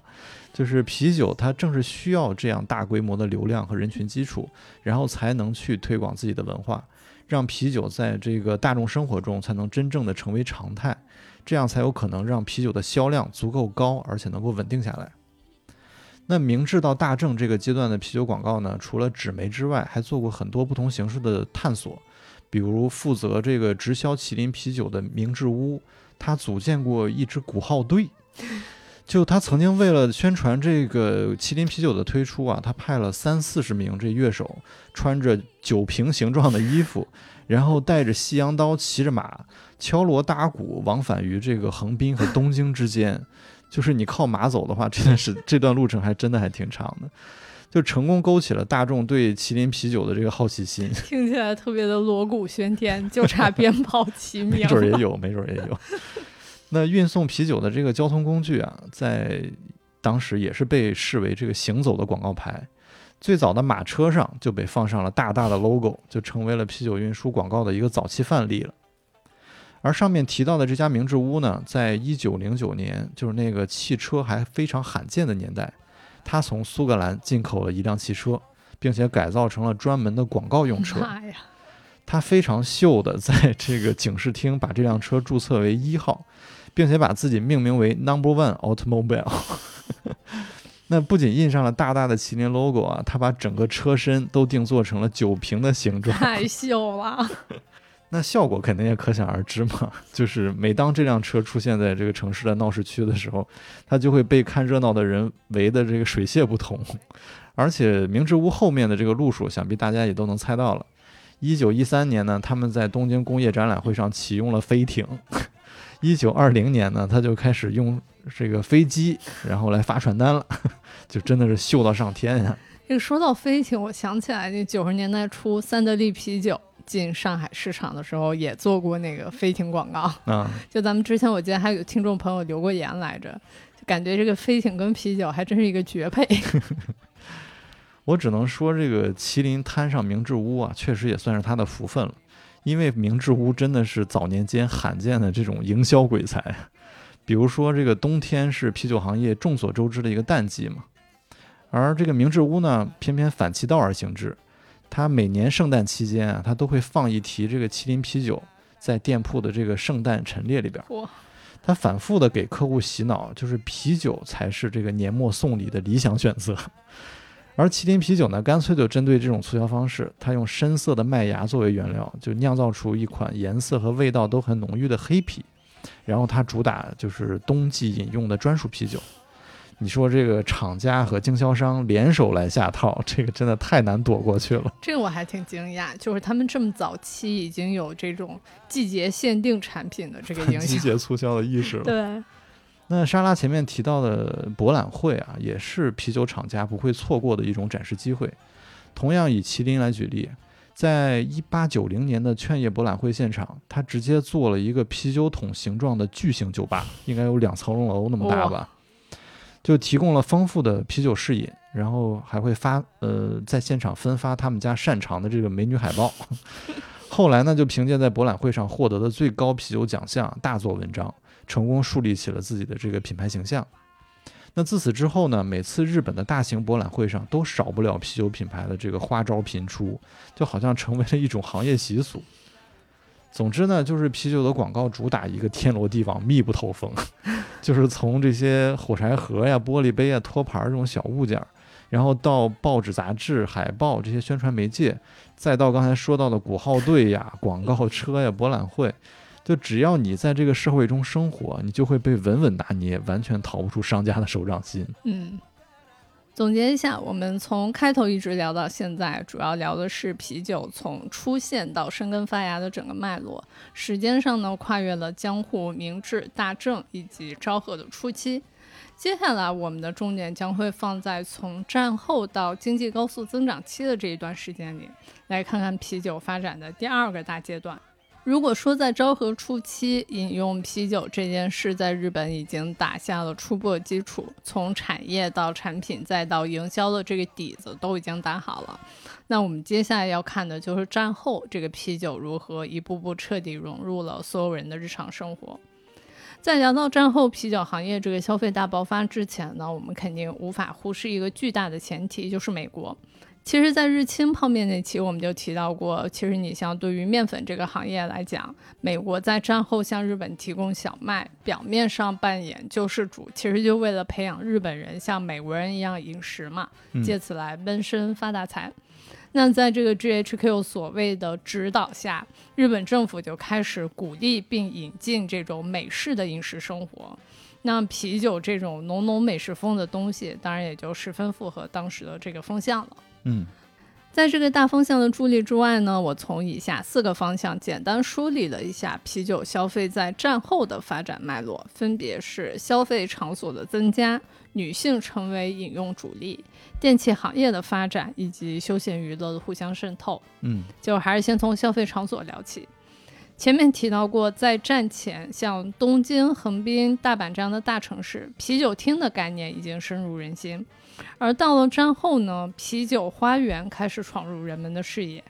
就是啤酒它正是需要这样大规模的流量和人群基础，然后才能去推广自己的文化，让啤酒在这个大众生活中才能真正的成为常态，这样才有可能让啤酒的销量足够高，而且能够稳定下来。那明治到大正这个阶段的啤酒广告呢，除了纸媒之外，还做过很多不同形式的探索，比如负责这个直销麒麟啤酒的明治屋。他组建过一支鼓号队，就他曾经为了宣传这个麒麟啤酒的推出啊，他派了三四十名这乐手，穿着酒瓶形状的衣服，然后带着西洋刀，骑着马，敲锣打鼓，往返于这个横滨和东京之间。就是你靠马走的话，真的是这段路程还真的还挺长的。就成功勾起了大众对麒麟啤酒的这个好奇心，听起来特别的锣鼓喧天，就差鞭炮齐鸣。没准也有，没准也有。那运送啤酒的这个交通工具啊，在当时也是被视为这个行走的广告牌。最早的马车上就被放上了大大的 logo，就成为了啤酒运输广告的一个早期范例了。而上面提到的这家明治屋呢，在一九零九年，就是那个汽车还非常罕见的年代。他从苏格兰进口了一辆汽车，并且改造成了专门的广告用车。他非常秀的在这个警视厅把这辆车注册为一号，并且把自己命名为 Number One Automobile。那不仅印上了大大的麒麟 logo 啊，他把整个车身都定做成了酒瓶的形状，太秀了。那效果肯定也可想而知嘛，就是每当这辆车出现在这个城市的闹市区的时候，它就会被看热闹的人围的这个水泄不通。而且明治屋后面的这个路数，想必大家也都能猜到了。一九一三年呢，他们在东京工业展览会上启用了飞艇；一九二零年呢，他就开始用这个飞机，然后来发传单了，就真的是秀到上天呀。这个说到飞艇，我想起来那九十年代初三得利啤酒。进上海市场的时候也做过那个飞艇广告嗯，就咱们之前我记得还有听众朋友留过言来着，就感觉这个飞艇跟啤酒还真是一个绝配。我只能说这个麒麟摊上明治屋啊，确实也算是他的福分了，因为明治屋真的是早年间罕见的这种营销鬼才。比如说这个冬天是啤酒行业众所周知的一个淡季嘛，而这个明治屋呢，偏偏反其道而行之。它每年圣诞期间啊，它都会放一提这个麒麟啤酒在店铺的这个圣诞陈列里边。他反复的给客户洗脑，就是啤酒才是这个年末送礼的理想选择。而麒麟啤酒呢，干脆就针对这种促销方式，它用深色的麦芽作为原料，就酿造出一款颜色和味道都很浓郁的黑啤。然后它主打就是冬季饮用的专属啤酒。你说这个厂家和经销商联手来下套，这个真的太难躲过去了。这个我还挺惊讶，就是他们这么早期已经有这种季节限定产品的这个 影响，季节促销的意识了。对。那莎拉前面提到的博览会啊，也是啤酒厂家不会错过的一种展示机会。同样以麒麟来举例，在一八九零年的劝业博览会现场，他直接做了一个啤酒桶形状的巨型酒吧，应该有两层楼那么大吧。就提供了丰富的啤酒试饮，然后还会发呃在现场分发他们家擅长的这个美女海报。后来呢，就凭借在博览会上获得的最高啤酒奖项，大做文章，成功树立起了自己的这个品牌形象。那自此之后呢，每次日本的大型博览会上都少不了啤酒品牌的这个花招频出，就好像成为了一种行业习俗。总之呢，就是啤酒的广告主打一个 天罗地网、密不透风，就是从这些火柴盒呀、玻璃杯啊、托盘这种小物件，然后到报纸、杂志、海报这些宣传媒介，再到刚才说到的鼓号队呀、广告车呀、博览会，就只要你在这个社会中生活，你就会被稳稳拿捏，完全逃不出商家的手掌心。嗯。总结一下，我们从开头一直聊到现在，主要聊的是啤酒从出现到生根发芽的整个脉络。时间上呢，跨越了江户、明治、大正以及昭和的初期。接下来，我们的重点将会放在从战后到经济高速增长期的这一段时间里，来看看啤酒发展的第二个大阶段。如果说在昭和初期饮用啤酒这件事在日本已经打下了初步的基础，从产业到产品再到营销的这个底子都已经打好了，那我们接下来要看的就是战后这个啤酒如何一步步彻底融入了所有人的日常生活。在聊到战后啤酒行业这个消费大爆发之前呢，我们肯定无法忽视一个巨大的前提，就是美国。其实，在日清泡面那期我们就提到过，其实你像对于面粉这个行业来讲，美国在战后向日本提供小麦，表面上扮演救世主，其实就为了培养日本人像美国人一样饮食嘛，嗯借此来闷声发大财。那在这个 GHQ 所谓的指导下，日本政府就开始鼓励并引进这种美式的饮食生活。那啤酒这种浓浓美式风的东西，当然也就十分符合当时的这个风向了。嗯在这个大方向的助力之外呢，我从以下四个方向简单梳理了一下啤酒消费在战后的发展脉络，分别是消费场所的增加、女性成为饮用主力、电器行业的发展以及休闲娱乐的互相渗透。嗯就还是先从消费场所聊起。前面提到过，在战前，像东京、横滨、大阪这样的大城市，啤酒厅的概念已经深入人心。而到了战后呢，啤酒花园开始闯入人们的视野。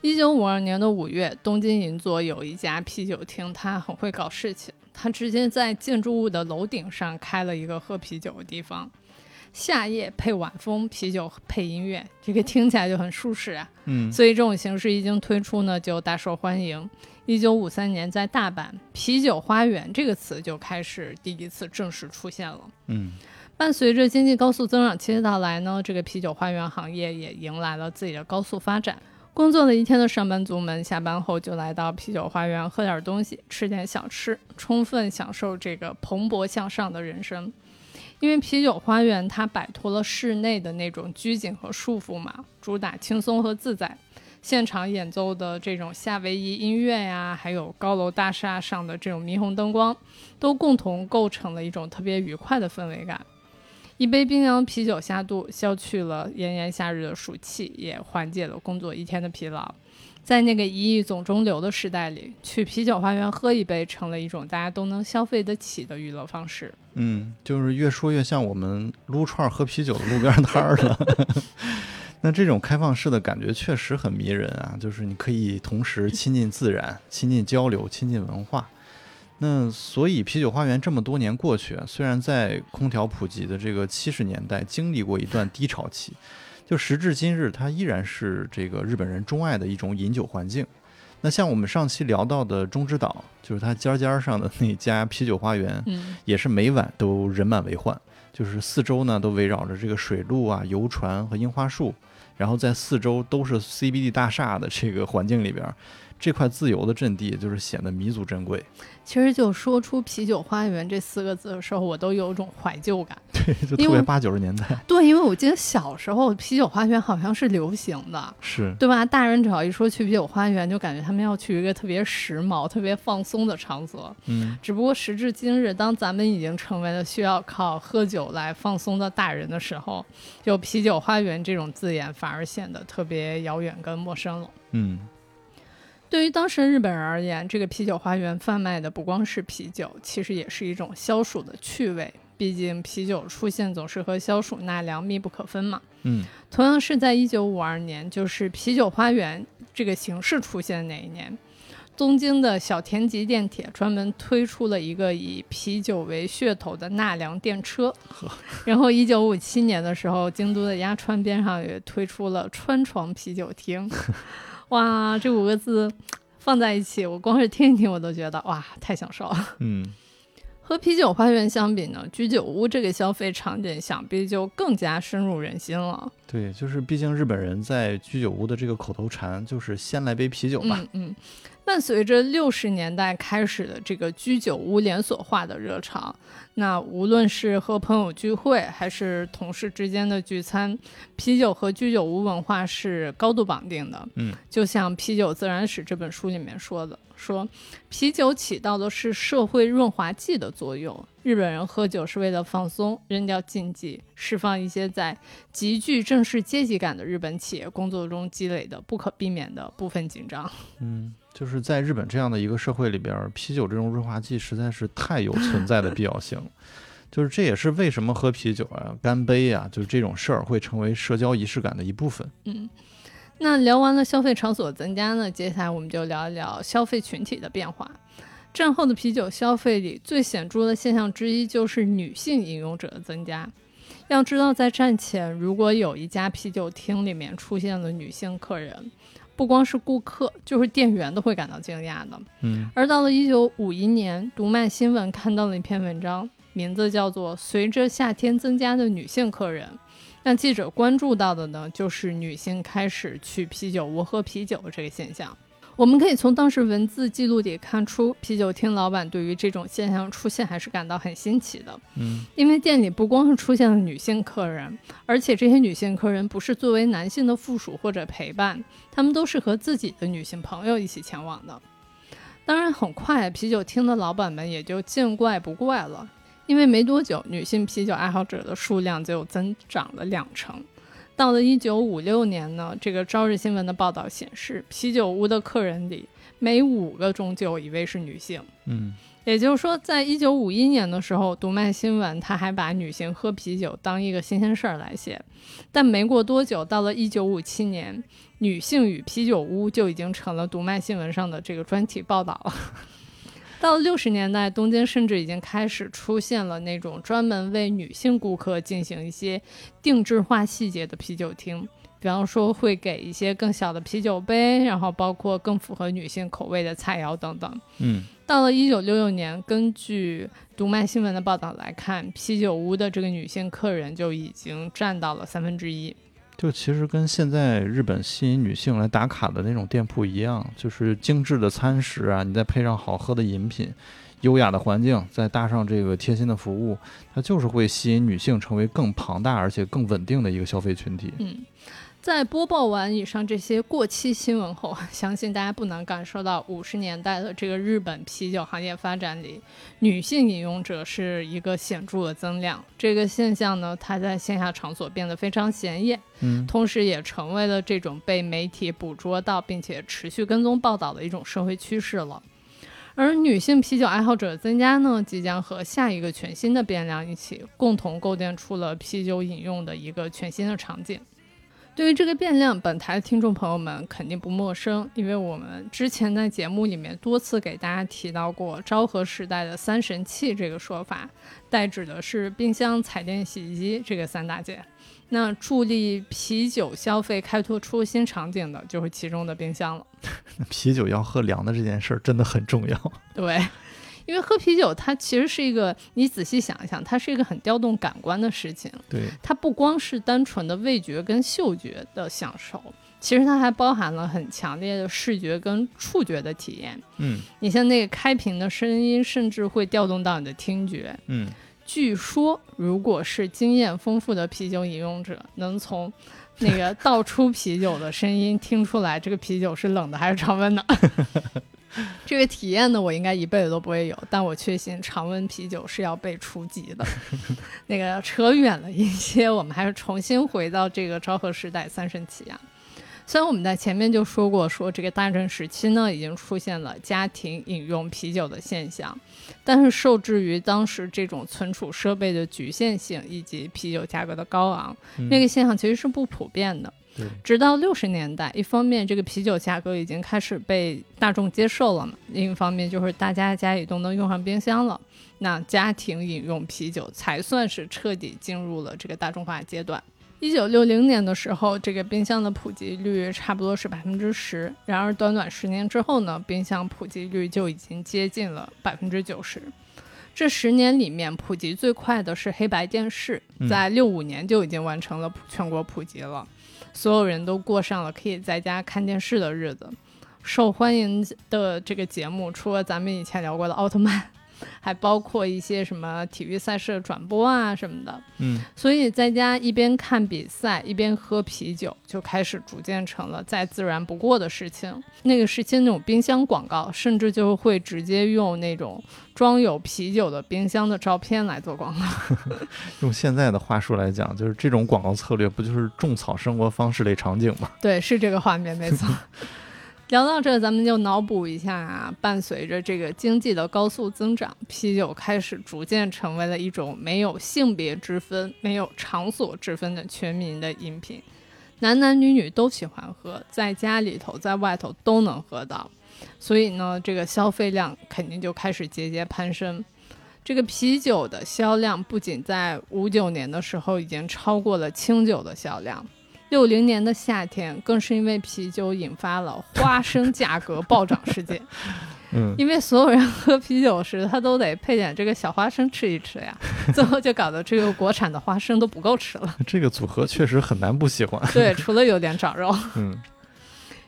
一九五二年的五月，东京银座有一家啤酒厅，它很会搞事情，他直接在建筑物的楼顶上开了一个喝啤酒的地方，夏夜配晚风，啤酒配音乐，这个听起来就很舒适啊。嗯所以这种形式一经推出呢，就大受欢迎。一九五三年，在大阪，“啤酒花园”这个词就开始第一次正式出现了。嗯伴随着经济高速增长期的到来呢，这个啤酒花园行业也迎来了自己的高速发展。工作了一天的上班族们下班后就来到啤酒花园喝点东西，吃点小吃，充分享受这个蓬勃向上的人生。因为啤酒花园它摆脱了室内的那种拘谨和束缚嘛，主打轻松和自在。现场演奏的这种夏威夷音乐呀，还有高楼大厦上的这种霓虹灯光，都共同构成了一种特别愉快的氛围感。一杯冰凉啤酒下肚，消去了炎炎夏日的暑气，也缓解了工作一天的疲劳。在那个一亿总中流的时代里，去啤酒花园喝一杯，成了一种大家都能消费得起的娱乐方式。嗯，就是越说越像我们撸串喝啤酒的路边摊儿了。那这种开放式的感觉确实很迷人啊，就是你可以同时亲近自然、亲近交流、亲近文化。那所以啤酒花园这么多年过去，虽然在空调普及的这个七十年代经历过一段低潮期，就时至今日，它依然是这个日本人钟爱的一种饮酒环境。那像我们上期聊到的中之岛，就是它尖尖儿上的那家啤酒花园，嗯，也是每晚都人满为患，就是四周呢都围绕着这个水路啊、游船和樱花树，然后在四周都是 CBD 大厦的这个环境里边，这块自由的阵地就是显得弥足珍贵。其实就说出“啤酒花园”这四个字的时候，我都有一种怀旧感。对，就特别八九十年代。对，因为我记得小时候啤酒花园好像是流行的，是，对吧？大人只要一说去啤酒花园，就感觉他们要去一个特别时髦、特别放松的场所。嗯，只不过时至今日，当咱们已经成为了需要靠喝酒来放松的大人的时候，就啤酒花园这种字眼反而显得特别遥远跟陌生了。嗯，对于当时日本人而言，这个啤酒花园贩卖的不光是啤酒，其实也是一种消暑的趣味。毕竟啤酒出现总是和消暑纳凉密不可分嘛。嗯，同样是在一九五二年，就是啤酒花园这个形式出现的那一年，东京的小田急电铁专门推出了一个以啤酒为噱头的纳凉电车。然后一九五七年的时候，京都的鸭川边上也推出了川床啤酒厅。哇，这五个字放在一起，我光是听一听我都觉得哇，太享受了。嗯，和啤酒花园相比呢，居酒屋这个消费场景想必就更加深入人心了。对，就是毕竟日本人在居酒屋的这个口头禅就是先来杯啤酒吧。嗯嗯。伴随着六十年代开始的这个居酒屋连锁化的热潮，那无论是和朋友聚会，还是同事之间的聚餐，啤酒和居酒屋文化是高度绑定的。嗯，就像《啤酒自然史》这本书里面说的，说啤酒起到的是社会润滑剂的作用。日本人喝酒是为了放松，扔掉禁忌，释放一些在极具正式阶级感的日本企业工作中积累的不可避免的部分紧张。嗯，就是在日本这样的一个社会里边，啤酒这种润滑剂实在是太有存在的必要性。就是这也是为什么喝啤酒啊、干杯啊，就是这种事儿会成为社交仪式感的一部分。嗯，那聊完了消费场所增加呢，接下来我们就聊一聊消费群体的变化。战后的啤酒消费里最显著的现象之一就是女性饮用者的增加。要知道，在战前，如果有一家啤酒厅里面出现了女性客人，不光是顾客，就是店员都会感到惊讶的。嗯而到了一九五一年，读卖新闻看到了一篇文章，名字叫做《随着夏天增加的女性客人》。那记者关注到的呢，就是女性开始去啤酒屋喝啤酒这个现象。我们可以从当时文字记录里看出，啤酒厅老板对于这种现象出现还是感到很新奇的。嗯因为店里不光是出现了女性客人，而且这些女性客人不是作为男性的附属或者陪伴，她们都是和自己的女性朋友一起前往的。当然，很快啤酒厅的老板们也就见怪不怪了，因为没多久，女性啤酒爱好者的数量就增长了两成。到了一九五六年呢，这个《朝日新闻》的报道显示，啤酒屋的客人里每五个中就有一位是女性。嗯也就是说，在一九五一年的时候，读卖新闻他还把女性喝啤酒当一个新鲜事儿来写，但没过多久，到了一九五七年，女性与啤酒屋就已经成了读卖新闻上的这个专题报道了。到了六十年代，东京甚至已经开始出现了那种专门为女性顾客进行一些定制化细节的啤酒厅，比方说会给一些更小的啤酒杯，然后包括更符合女性口味的菜肴等等。嗯到了一九六六年，根据读卖新闻的报道来看，啤酒屋的这个女性客人就已经占到了三分之一。就其实跟现在日本吸引女性来打卡的那种店铺一样，就是精致的餐食啊，你再配上好喝的饮品，优雅的环境，再搭上这个贴心的服务，它就是会吸引女性成为更庞大而且更稳定的一个消费群体。嗯，在播报完以上这些过期新闻后，相信大家不难感受到五十年代的这个日本啤酒行业发展里，女性饮用者是一个显著的增量。这个现象呢，它在线下场所变得非常显眼。嗯同时也成为了这种被媒体捕捉到并且持续跟踪报道的一种社会趋势了。而女性啤酒爱好者的增加呢，即将和下一个全新的变量一起，共同构建出了啤酒饮用的一个全新的场景。对于这个变量，本台的听众朋友们肯定不陌生，因为我们之前在节目里面多次给大家提到过昭和时代的“三神器”这个说法，代指的是冰箱、彩电、洗衣机这个三大件。那助力啤酒消费开拓出新场景的，就是其中的冰箱了。啤酒要喝凉的这件事儿真的很重要。对，因为喝啤酒它其实是一个，你仔细想一想，它是一个很调动感官的事情。对，它不光是单纯的味觉跟嗅觉的享受，其实它还包含了很强烈的视觉跟触觉的体验。嗯你像那个开瓶的声音，甚至会调动到你的听觉。嗯，据说，如果是经验丰富的啤酒饮用者，能从那个 倒出啤酒的声音听出来，这个啤酒是冷的还是常温的。这个体验呢，我应该一辈子都不会有，但我确信常温啤酒是要被初级的。那个扯远了一些，我们还是重新回到这个昭和时代三神器啊。虽然我们在前面就说过，说这个大正时期呢，已经出现了家庭饮用啤酒的现象，但是受制于当时这种存储设备的局限性以及啤酒价格的高昂，嗯那个现象其实是不普遍的。对，直到六十年代，一方面这个啤酒价格已经开始被大众接受了嘛，另一方面就是大家家里都能用上冰箱了，那家庭饮用啤酒才算是彻底进入了这个大众化阶段。一九六零年的时候，这个冰箱的普及率差不多是百分之十，然而短短十年之后呢，冰箱普及率就已经接近了百分之九十。这十年里面，普及最快的是黑白电视，嗯在六五年就已经完成了普全国普及了。所有人都过上了可以在家看电视的日子。受欢迎的这个节目，除了咱们以前聊过的奥特曼，还包括一些什么体育赛事的转播啊什么的。嗯所以在家一边看比赛一边喝啤酒，就开始逐渐成了再自然不过的事情。那个时期那种冰箱广告，甚至就会直接用那种装有啤酒的冰箱的照片来做广告。用现在的话术来讲，就是这种广告策略不就是种草生活方式类场景吗？对，是这个画面，没错。聊到这，咱们就脑补一下啊，伴随着这个经济的高速增长，啤酒开始逐渐成为了一种没有性别之分、没有场所之分的全民的饮品，男男女女都喜欢喝，在家里头、在外头都能喝到，所以呢，这个消费量肯定就开始节节攀升。这个啤酒的销量不仅在五九年的时候已经超过了清酒的销量。六零年的夏天，更是因为啤酒引发了花生价格暴涨事件。嗯，因为所有人喝啤酒时，他都得配点这个小花生吃一吃呀，最后就搞得这个国产的花生都不够吃了。这个组合确实很难不喜欢。对，除了有点长肉。嗯，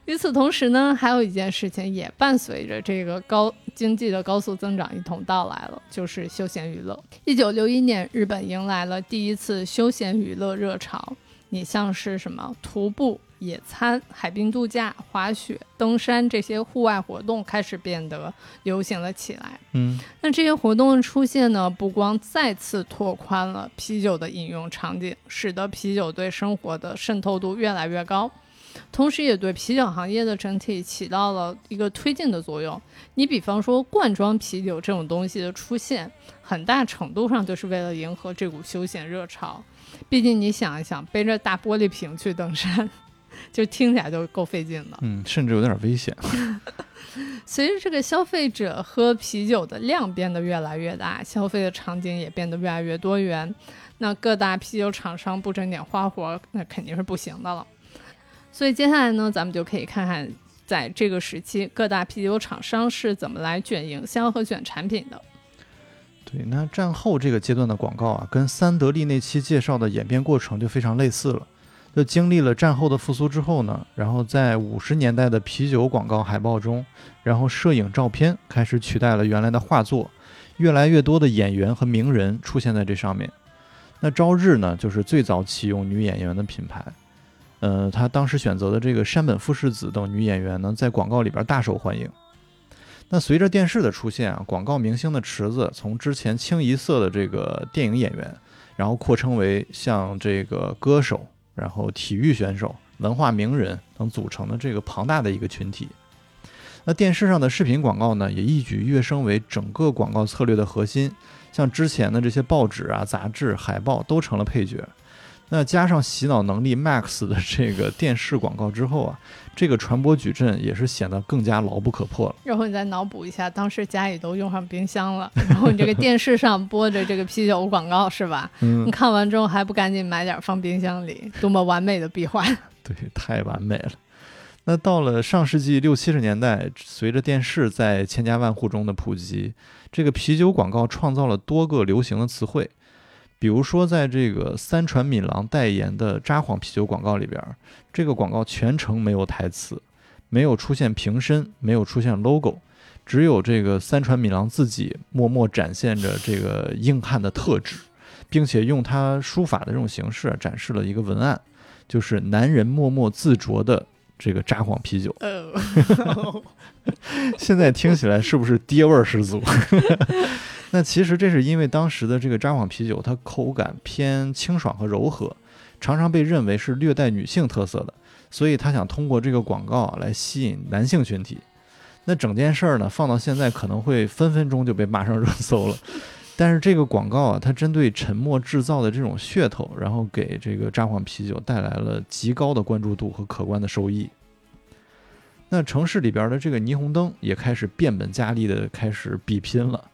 与此同时呢，还有一件事情也伴随着这个高经济的高速增长一同到来了，就是休闲娱乐。一九六一年，日本迎来了第一次休闲娱乐热潮。你像是什么徒步、野餐、海滨度假、滑雪、登山这些户外活动开始变得流行了起来。嗯，那这些活动的出现呢，不光再次拓宽了啤酒的饮用场景，使得啤酒对生活的渗透度越来越高，同时也对啤酒行业的整体起到了一个推进的作用。你比方说罐装啤酒这种东西的出现，很大程度上就是为了迎合这股休闲热潮。毕竟你想一想，背着大玻璃瓶去登山，就听起来就够费劲的。嗯，甚至有点危险。随着这个消费者喝啤酒的量变得越来越大，消费的场景也变得越来越多元，那各大啤酒厂商不整点花活，那肯定是不行的了。所以接下来呢，咱们就可以看看，在这个时期，各大啤酒厂商是怎么来卷营销和卷产品的。对，那战后这个阶段的广告啊，跟三得利那期介绍的演变过程就非常类似了。就经历了战后的复苏之后呢，然后在五十年代的啤酒广告海报中，然后摄影照片开始取代了原来的画作，越来越多的演员和名人出现在这上面。那朝日呢，就是最早启用女演员的品牌。呃，他当时选择的这个山本富士子等女演员呢，在广告里边大受欢迎。那随着电视的出现啊，广告明星的池子从之前清一色的这个电影演员，然后扩称为像这个歌手、然后体育选手、文化名人等组成的这个庞大的一个群体。那电视上的视频广告呢，也一举跃升为整个广告策略的核心，像之前的这些报纸啊、杂志、海报都成了配角。那加上洗脑能力 max 的这个电视广告之后啊，这个传播矩阵也是显得更加牢不可破了。然后你再脑补一下，当时家里都用上冰箱了，然后你这个电视上播着这个啤酒广告是吧？嗯你，看完之后还不赶紧买点放冰箱里，多么完美的闭环！对，太完美了。那到了上世纪六七十年代，随着电视在千家万户中的普及，这个啤酒广告创造了多个流行的词汇。比如说，在这个三船敏郎代言的札幌啤酒广告里边，这个广告全程没有台词，没有出现瓶身，没有出现 logo，只有这个三船敏郎自己默默展现着这个硬汉的特质，并且用他书法的这种形式展示了一个文案，就是男人默默自酌的这个札幌啤酒。呃，现在听起来是不是爹味儿十足？那其实这是因为当时的这个札幌啤酒，它口感偏清爽和柔和，常常被认为是略带女性特色的，所以他想通过这个广告啊来吸引男性群体。那整件事儿呢，放到现在可能会分分钟就被骂上热搜了。但是这个广告啊，它针对沉默制造的这种噱头，然后给这个札幌啤酒带来了极高的关注度和可观的收益。那城市里边的这个霓虹灯也开始变本加厉的开始比拼了，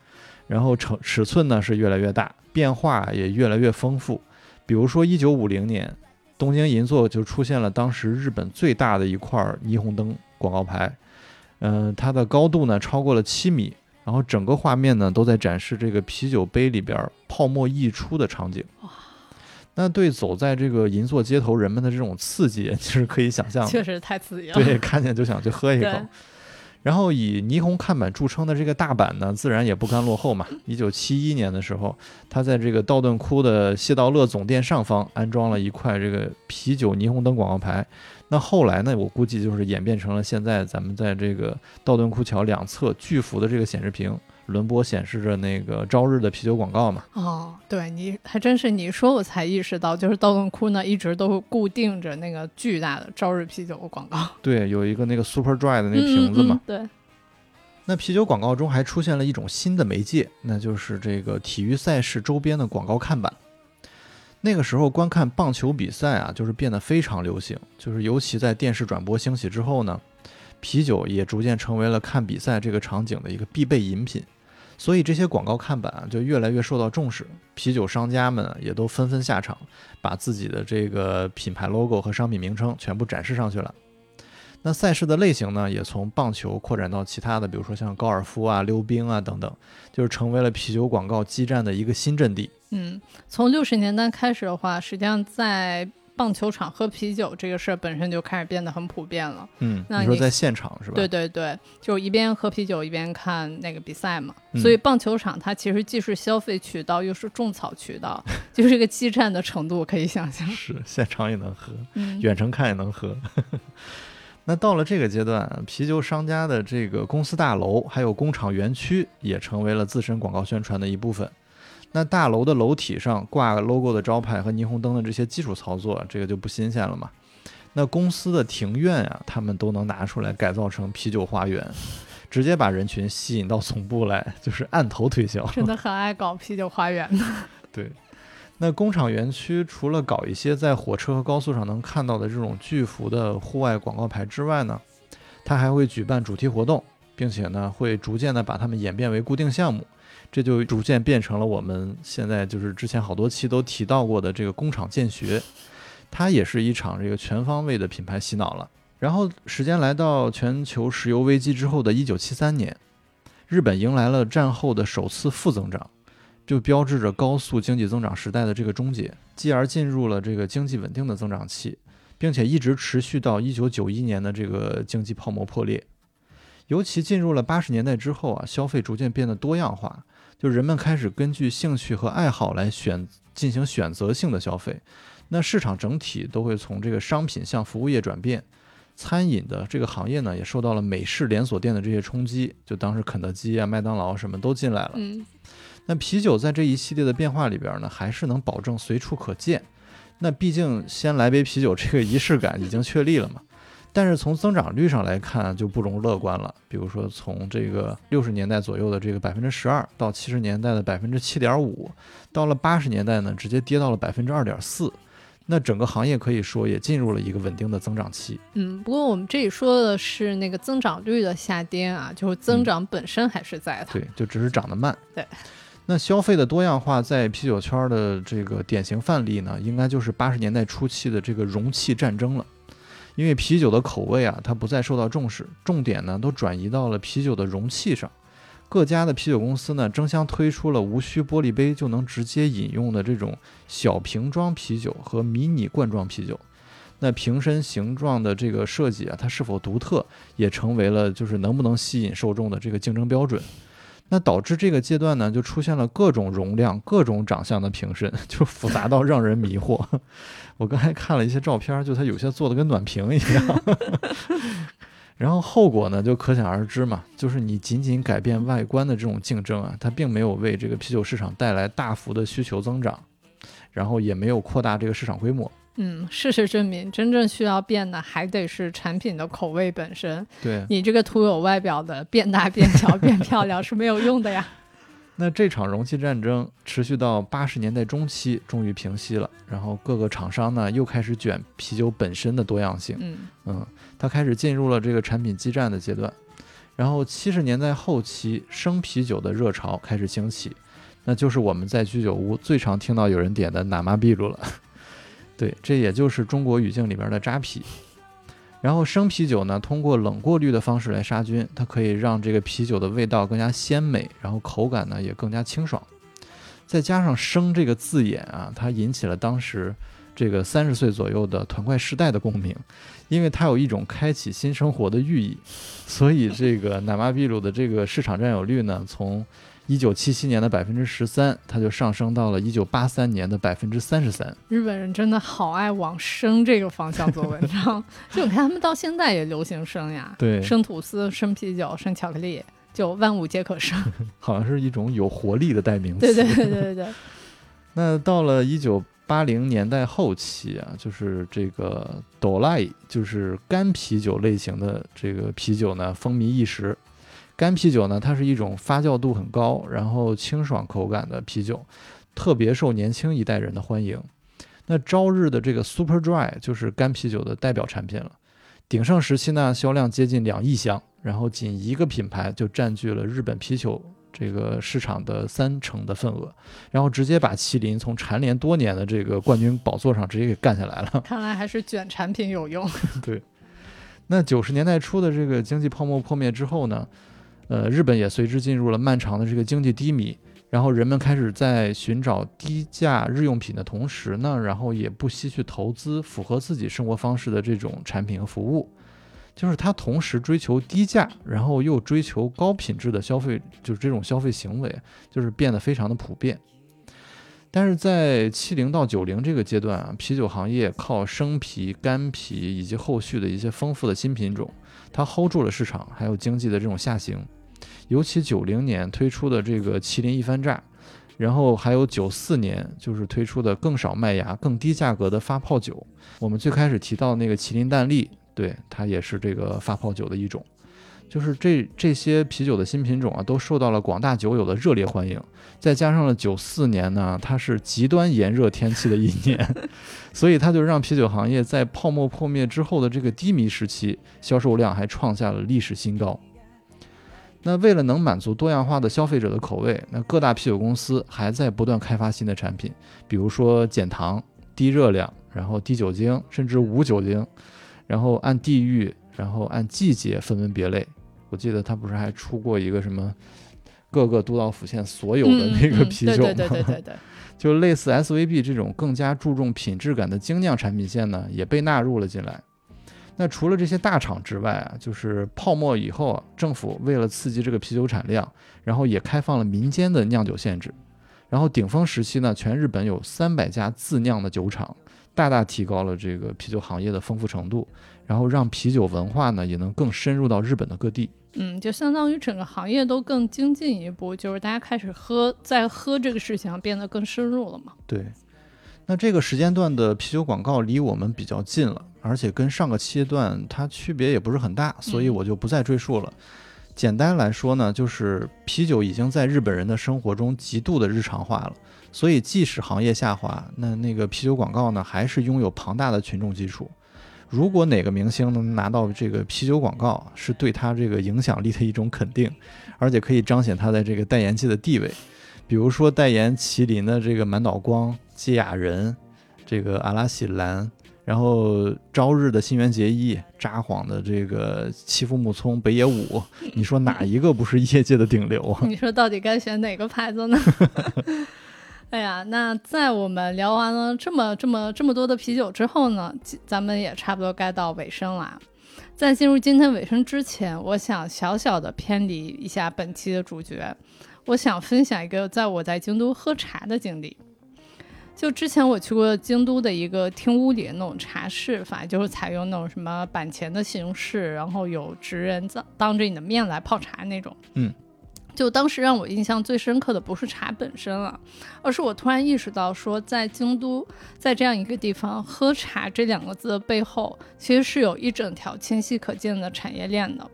然后尺尺寸呢是越来越大，变化也越来越丰富。比如说，一九五零年，东京银座就出现了当时日本最大的一块霓虹灯广告牌，嗯、它的高度呢超过了七米，然后整个画面呢都在展示这个啤酒杯里边泡沫溢出的场景。那对走在这个银座街头人们的这种刺激，其实可以想象。确实太刺激了。对，看见就想去喝一口对。然后以霓虹看板著称的这个大阪呢，自然也不甘落后嘛。一九七一年的时候，他在这个道顿窟的谢道乐总店上方安装了一块这个啤酒霓虹灯广告牌。那后来呢，我估计就是演变成了现在咱们在这个道顿窟桥两侧巨幅的这个显示屏，轮播显示着那个朝日的啤酒广告嘛。哦，对你还真是你说，我才意识到，就是道顿窟呢一直都固定着那个巨大的朝日啤酒的广告，对，有一个那个 Super Dry 的那个瓶子嘛。嗯嗯嗯对，那啤酒广告中还出现了一种新的媒介，那就是这个体育赛事周边的广告看板。那个时候观看棒球比赛啊，就是变得非常流行，就是尤其在电视转播兴起之后呢，啤酒也逐渐成为了看比赛这个场景的一个必备饮品。所以这些广告看板就越来越受到重视，啤酒商家们也都纷纷下场，把自己的这个品牌 logo 和商品名称全部展示上去了。那赛事的类型呢，也从棒球扩展到其他的，比如说像高尔夫啊、溜冰啊等等，就是成为了啤酒广告激战的一个新阵地。嗯，从六十年代开始的话，实际上在棒球场喝啤酒这个事儿本身就开始变得很普遍了。嗯，那你你说在现场是吧？对对对，就一边喝啤酒一边看那个比赛嘛。嗯所以棒球场它其实既是消费渠道，又是种草渠道，就是这个激战的程度可以想象。是现场也能喝，嗯，远程看也能喝。那到了这个阶段啊，啤酒商家的这个公司大楼还有工厂园区也成为了自身广告宣传的一部分。那大楼的楼体上挂 logo 的招牌和霓虹灯的这些基础操作，这个就不新鲜了嘛。那公司的庭院啊，他们都能拿出来改造成啤酒花园，直接把人群吸引到总部来，就是按头推销。真的很爱搞啤酒花园。对，那工厂园区除了搞一些在火车和高速上能看到的这种巨幅的户外广告牌之外呢，它还会举办主题活动，并且呢会逐渐的把它们演变为固定项目，这就逐渐变成了我们现在就是之前好多期都提到过的这个工厂建学，它也是一场这个全方位的品牌洗脑了。然后时间来到全球石油危机之后的一九七三年，日本迎来了战后的首次负增长。就标志着高速经济增长时代的这个终结，继而进入了这个经济稳定的增长期，并且一直持续到一九九一年的这个经济泡沫破裂。尤其进入了八十年代之后啊，消费逐渐变得多样化，就人们开始根据兴趣和爱好来选进行选择性的消费。那市场整体都会从这个商品向服务业转变，餐饮的这个行业呢，也受到了美式连锁店的这些冲击，就当时肯德基啊、麦当劳什么都进来了。嗯，那啤酒在这一系列的变化里边呢，还是能保证随处可见。那毕竟先来杯啤酒这个仪式感已经确立了嘛。但是从增长率上来看就不容乐观了。比如说从这个六十年代左右的这个百分之十二，到七十年代的百分之七点五，到了八十年代呢，直接跌到了百分之二点四。那整个行业可以说也进入了一个稳定的增长期。嗯，不过我们这里说的是那个增长率的下跌啊，就是增长本身还是在的。对，就只是涨得慢。对。那消费的多样化在啤酒圈的这个典型范例呢，应该就是八十年代初期的这个容器战争了。因为啤酒的口味啊，它不再受到重视，重点呢都转移到了啤酒的容器上。各家的啤酒公司呢，争相推出了无需玻璃杯就能直接饮用的这种小瓶装啤酒和迷你罐装啤酒。那瓶身形状的这个设计啊，它是否独特，也成为了就是能不能吸引受众的这个竞争标准。那导致这个阶段呢，就出现了各种容量、各种长相的瓶身，就复杂到让人迷惑。我刚才看了一些照片，就它有些做的跟暖瓶一样。然后后果呢，就可想而知嘛，就是你仅仅改变外观的这种竞争啊，它并没有为这个啤酒市场带来大幅的需求增长，然后也没有扩大这个市场规模。嗯，事实证明，真正需要变的还得是产品的口味本身。对，你这个徒有外表的变大、变小、变漂亮是没有用的呀。那这场容器战争持续到八十年代中期，终于平息了。然后各个厂商呢又开始卷啤酒本身的多样性，嗯嗯，它开始进入了这个产品激战的阶段。然后七十年代后期，生啤酒的热潮开始兴起，那就是我们在居酒屋最常听到有人点的奶妈秘鲁了。对，这也就是中国语境里边的扎啤。然后生啤酒呢，通过冷过滤的方式来杀菌，它可以让这个啤酒的味道更加鲜美，然后口感呢也更加清爽。再加上“生”这个字眼啊，它引起了当时这个三十岁左右的团块世代的共鸣，因为它有一种开启新生活的寓意，所以这个奶妈秘鲁的这个市场占有率呢，从一九七七年的百分之十三，它就上升到了一九八三年的百分之三十三。日本人真的好爱往生这个方向做文章，就你看他们到现在也流行生呀，对生吐司、生啤酒、生巧克力，就万物皆可生。好像是一种有活力的代名词。对对对对对，那到了一九八零年代后期啊，就是这个斗赖，就是干啤酒类型的这个啤酒呢，风靡一时。干啤酒呢，它是一种发酵度很高，然后清爽口感的啤酒，特别受年轻一代人的欢迎。那朝日的这个 Super Dry 就是干啤酒的代表产品了。鼎盛时期呢，销量接近两亿箱，然后仅一个品牌就占据了日本啤酒这个市场的三成的份额，然后直接把麒麟从蝉联多年的这个冠军宝座上直接给干下来了。看来还是卷产品有用。对那九十年代初的这个经济泡沫破灭之后呢，呃，日本也随之进入了漫长的这个经济低迷，然后人们开始在寻找低价日用品的同时呢，然后也不惜去投资符合自己生活方式的这种产品和服务，就是他同时追求低价，然后又追求高品质的消费，就是这种消费行为，就是变得非常的普遍。但是在七零到九零这个阶段啊，啤酒行业靠生啤、干啤以及后续的一些丰富的新品种，它 hold 住了市场，还有经济的这种下行。尤其九零年推出的这个麒麟一番炸，然后还有九四年就是推出的更少麦芽、更低价格的发泡酒。我们最开始提到那个麒麟蛋力，对它也是这个发泡酒的一种。就是这这些啤酒的新品种啊，都受到了广大酒友的热烈欢迎。再加上了九四年呢，它是极端炎热天气的一年，所以它就让啤酒行业在泡沫破灭之后的这个低迷时期，销售量还创下了历史新高。那为了能满足多样化的消费者的口味，那各大啤酒公司还在不断开发新的产品，比如说减糖、低热量，然后低酒精，甚至无酒精，然后按地域，然后按季节分门别类。我记得他不是还出过一个什么各个都道府县所有的那个嗯啤酒吗？对对对对对对，就类似 SVB 这种更加注重品质感的精酿产品线呢，也被纳入了进来。那除了这些大厂之外啊，就是泡沫以后啊，政府为了刺激这个啤酒产量，然后也开放了民间的酿酒限制。然后顶峰时期呢，全日本有三百家自酿的酒厂，大大提高了这个啤酒行业的丰富程度，然后让啤酒文化呢也能更深入到日本的各地。嗯，就相当于整个行业都更精进一步，就是大家开始喝，在喝这个事情上变得更深入了嘛。对，那这个时间段的啤酒广告离我们比较近了，而且跟上个期段它区别也不是很大，所以嗯我就不再赘述了。简单来说呢，就是啤酒已经在日本人的生活中极度的日常化了，所以即使行业下滑，那那个啤酒广告呢，还是拥有庞大的群众基础。如果哪个明星能拿到这个啤酒广告，是对他这个影响力的一种肯定，而且可以彰显他在这个代言界的地位。比如说代言麒麟的这个满岛光、芥雅人，这个阿拉喜兰，然后朝日的新垣结衣，札幌的这个欺负木聪、北野武，你说哪一个不是业界的顶流啊？你说到底该选哪个牌子呢？哎呀，那在我们聊完了这么这么这么多的啤酒之后呢，咱们也差不多该到尾声啦。在进入今天尾声之前，我想小小的偏离一下本期的主角，我想分享一个在我在京都喝茶的经历。就之前我去过京都的一个厅屋里的那种茶室，反正就是采用那种什么板前的形式，然后有职人当当着你的面来泡茶那种。嗯，就当时让我印象最深刻的不是茶本身了，而是我突然意识到说，在京都，在这样一个地方喝茶这两个字的背后，其实是有一整条清晰可见的产业链的。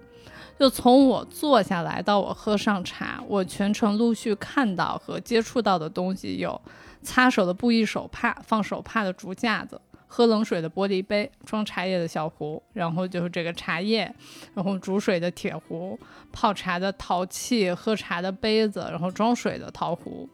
就从我坐下来到我喝上茶，我全程陆续看到和接触到的东西有擦手的布艺手帕、放手帕的竹架子、喝冷水的玻璃杯、装茶叶的小壶，然后就是这个茶叶，然后煮水的铁壶、泡茶的陶器、喝茶的杯子，然后装水的陶壶。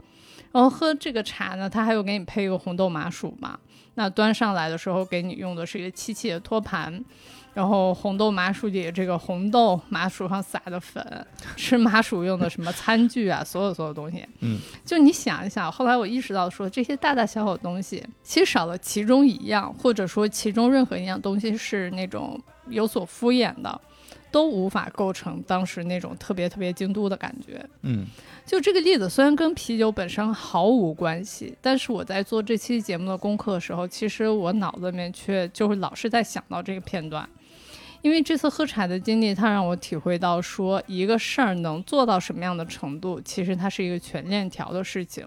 然后喝这个茶呢，它还有给你配一个红豆麻薯嘛。那端上来的时候给你用的是一个漆器的托盘，然后红豆麻薯里这个红豆麻薯上撒的粉，吃麻薯用的什么餐具啊，所有所有东西，嗯，就你想一想，后来我意识到说这些大大小小的东西，其实少了其中一样，或者说其中任何一样东西是那种有所敷衍的，都无法构成当时那种特别特别京都的感觉。嗯。就这个例子虽然跟啤酒本身毫无关系，但是我在做这期节目的功课的时候，其实我脑子里面却就是老是在想到这个片段，因为这次喝茶的经历，它让我体会到说，一个事儿能做到什么样的程度，其实它是一个全链条的事情。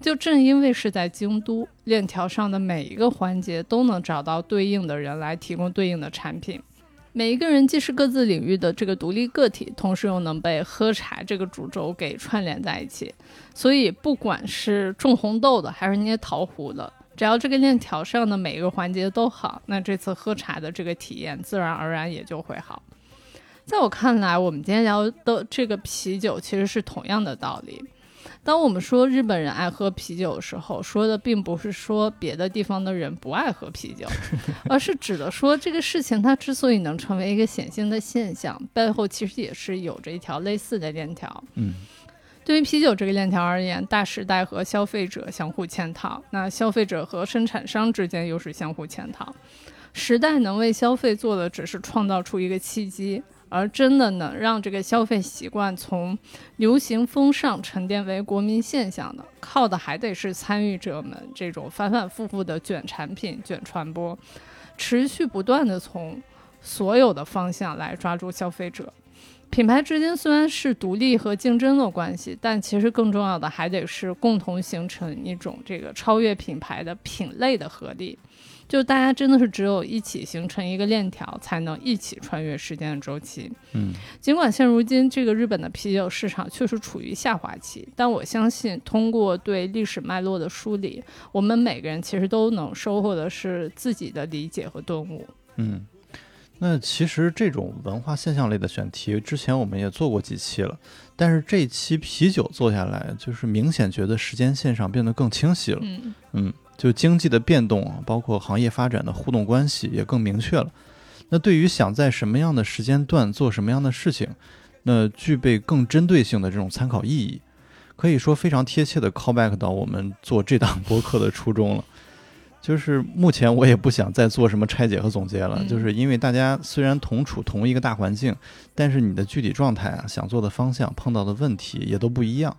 就正因为是在京都，链条上的每一个环节都能找到对应的人来提供对应的产品。每一个人既是各自领域的这个独立个体，同时又能被喝茶这个主轴给串联在一起。所以，不管是种红豆的，还是捏陶壶的，只要这个链条上的每一个环节都好，那这次喝茶的这个体验自然而然也就会好。在我看来，我们今天聊的这个啤酒其实是同样的道理。当我们说日本人爱喝啤酒的时候，说的并不是说别的地方的人不爱喝啤酒，而是指的说这个事情它之所以能成为一个显性的现象，背后其实也是有着一条类似的链条。嗯，对于啤酒这个链条而言，大时代和消费者相互嵌套，那消费者和生产商之间又是相互嵌套。时代能为消费做的只是创造出一个契机。而真的能让这个消费习惯从流行风尚沉淀为国民现象的，靠的还得是参与者们这种反反复复的卷产品、卷传播，持续不断的从所有的方向来抓住消费者。品牌之间虽然是独立和竞争的关系，但其实更重要的还得是共同形成一种这个超越品牌的品类的合力。就大家真的是只有一起形成一个链条，才能一起穿越时间的周期。嗯，尽管现如今这个日本的啤酒市场确实处于下滑期，但我相信通过对历史脉络的梳理，我们每个人其实都能收获的是自己的理解和顿悟。嗯，那其实这种文化现象类的选题，之前我们也做过几期了，但是这期啤酒做下来，就是明显觉得时间线上变得更清晰了。嗯嗯，就经济的变动啊，包括行业发展的互动关系也更明确了。那对于想在什么样的时间段做什么样的事情，那具备更针对性的这种参考意义，可以说非常贴切的 callback 到我们做这档 播客的初衷了。就是目前我也不想再做什么拆解和总结了，嗯就是因为大家虽然同处同一个大环境，但是你的具体状态啊、想做的方向、碰到的问题也都不一样。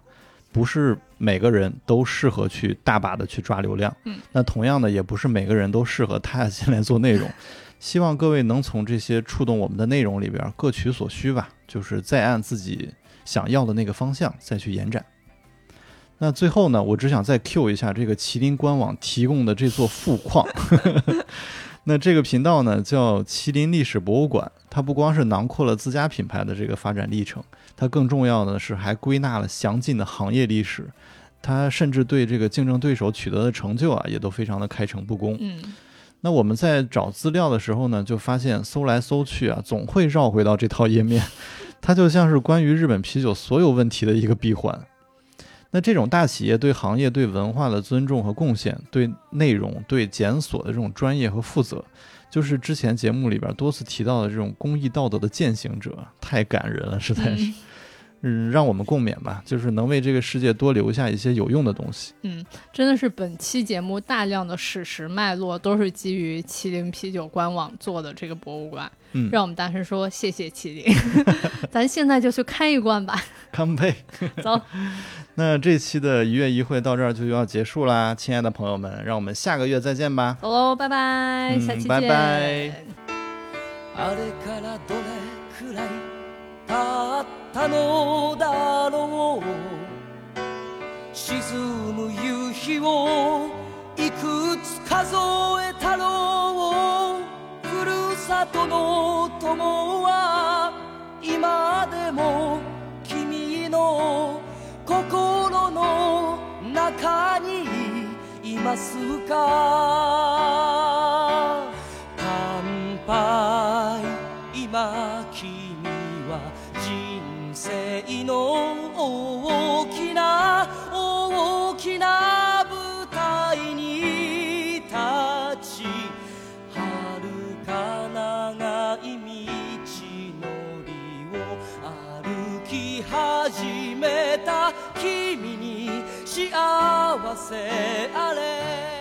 不是每个人都适合去大把的去抓流量，嗯，那同样的也不是每个人都适合踏下心来做内容。希望各位能从这些触动我们的内容里边各取所需吧，就是再按自己想要的那个方向再去延展。那最后呢，我只想再 Q 一下这个麒麟官网提供的这座富矿。那这个频道呢叫麒麟历史博物馆，它不光是囊括了自家品牌的这个发展历程，它更重要的是还归纳了详尽的行业历史。它甚至对这个竞争对手取得的成就啊，也都非常的开诚布公。嗯那我们在找资料的时候呢，就发现搜来搜去啊，总会绕回到这套页面，它就像是关于日本啤酒所有问题的一个闭环。那这种大企业对行业、对文化的尊重和贡献，对内容、对检索的这种专业和负责，就是之前节目里边多次提到的这种公益道德的践行者，太感人了，实在是。嗯，让我们共勉吧，就是能为这个世界多留下一些有用的东西。嗯，真的是本期节目大量的史实脉络都是基于麒麟啤酒官网做的这个博物馆，嗯，让我们大声说谢谢麒麟，咱现在就去开一罐吧，干杯！走。那这期的一月一会到这儿就要结束啦，亲爱的朋友们，让我们下个月再见吧。走喽，拜拜，嗯下期见，拜拜ったのだろう沈む夕日をいくつ数えたろうふるさとの友は今でも君の心の中にいますか乾杯今君の大きな大きな舞台に立ち遥か長い道のりを歩き始めた君に幸せあれ。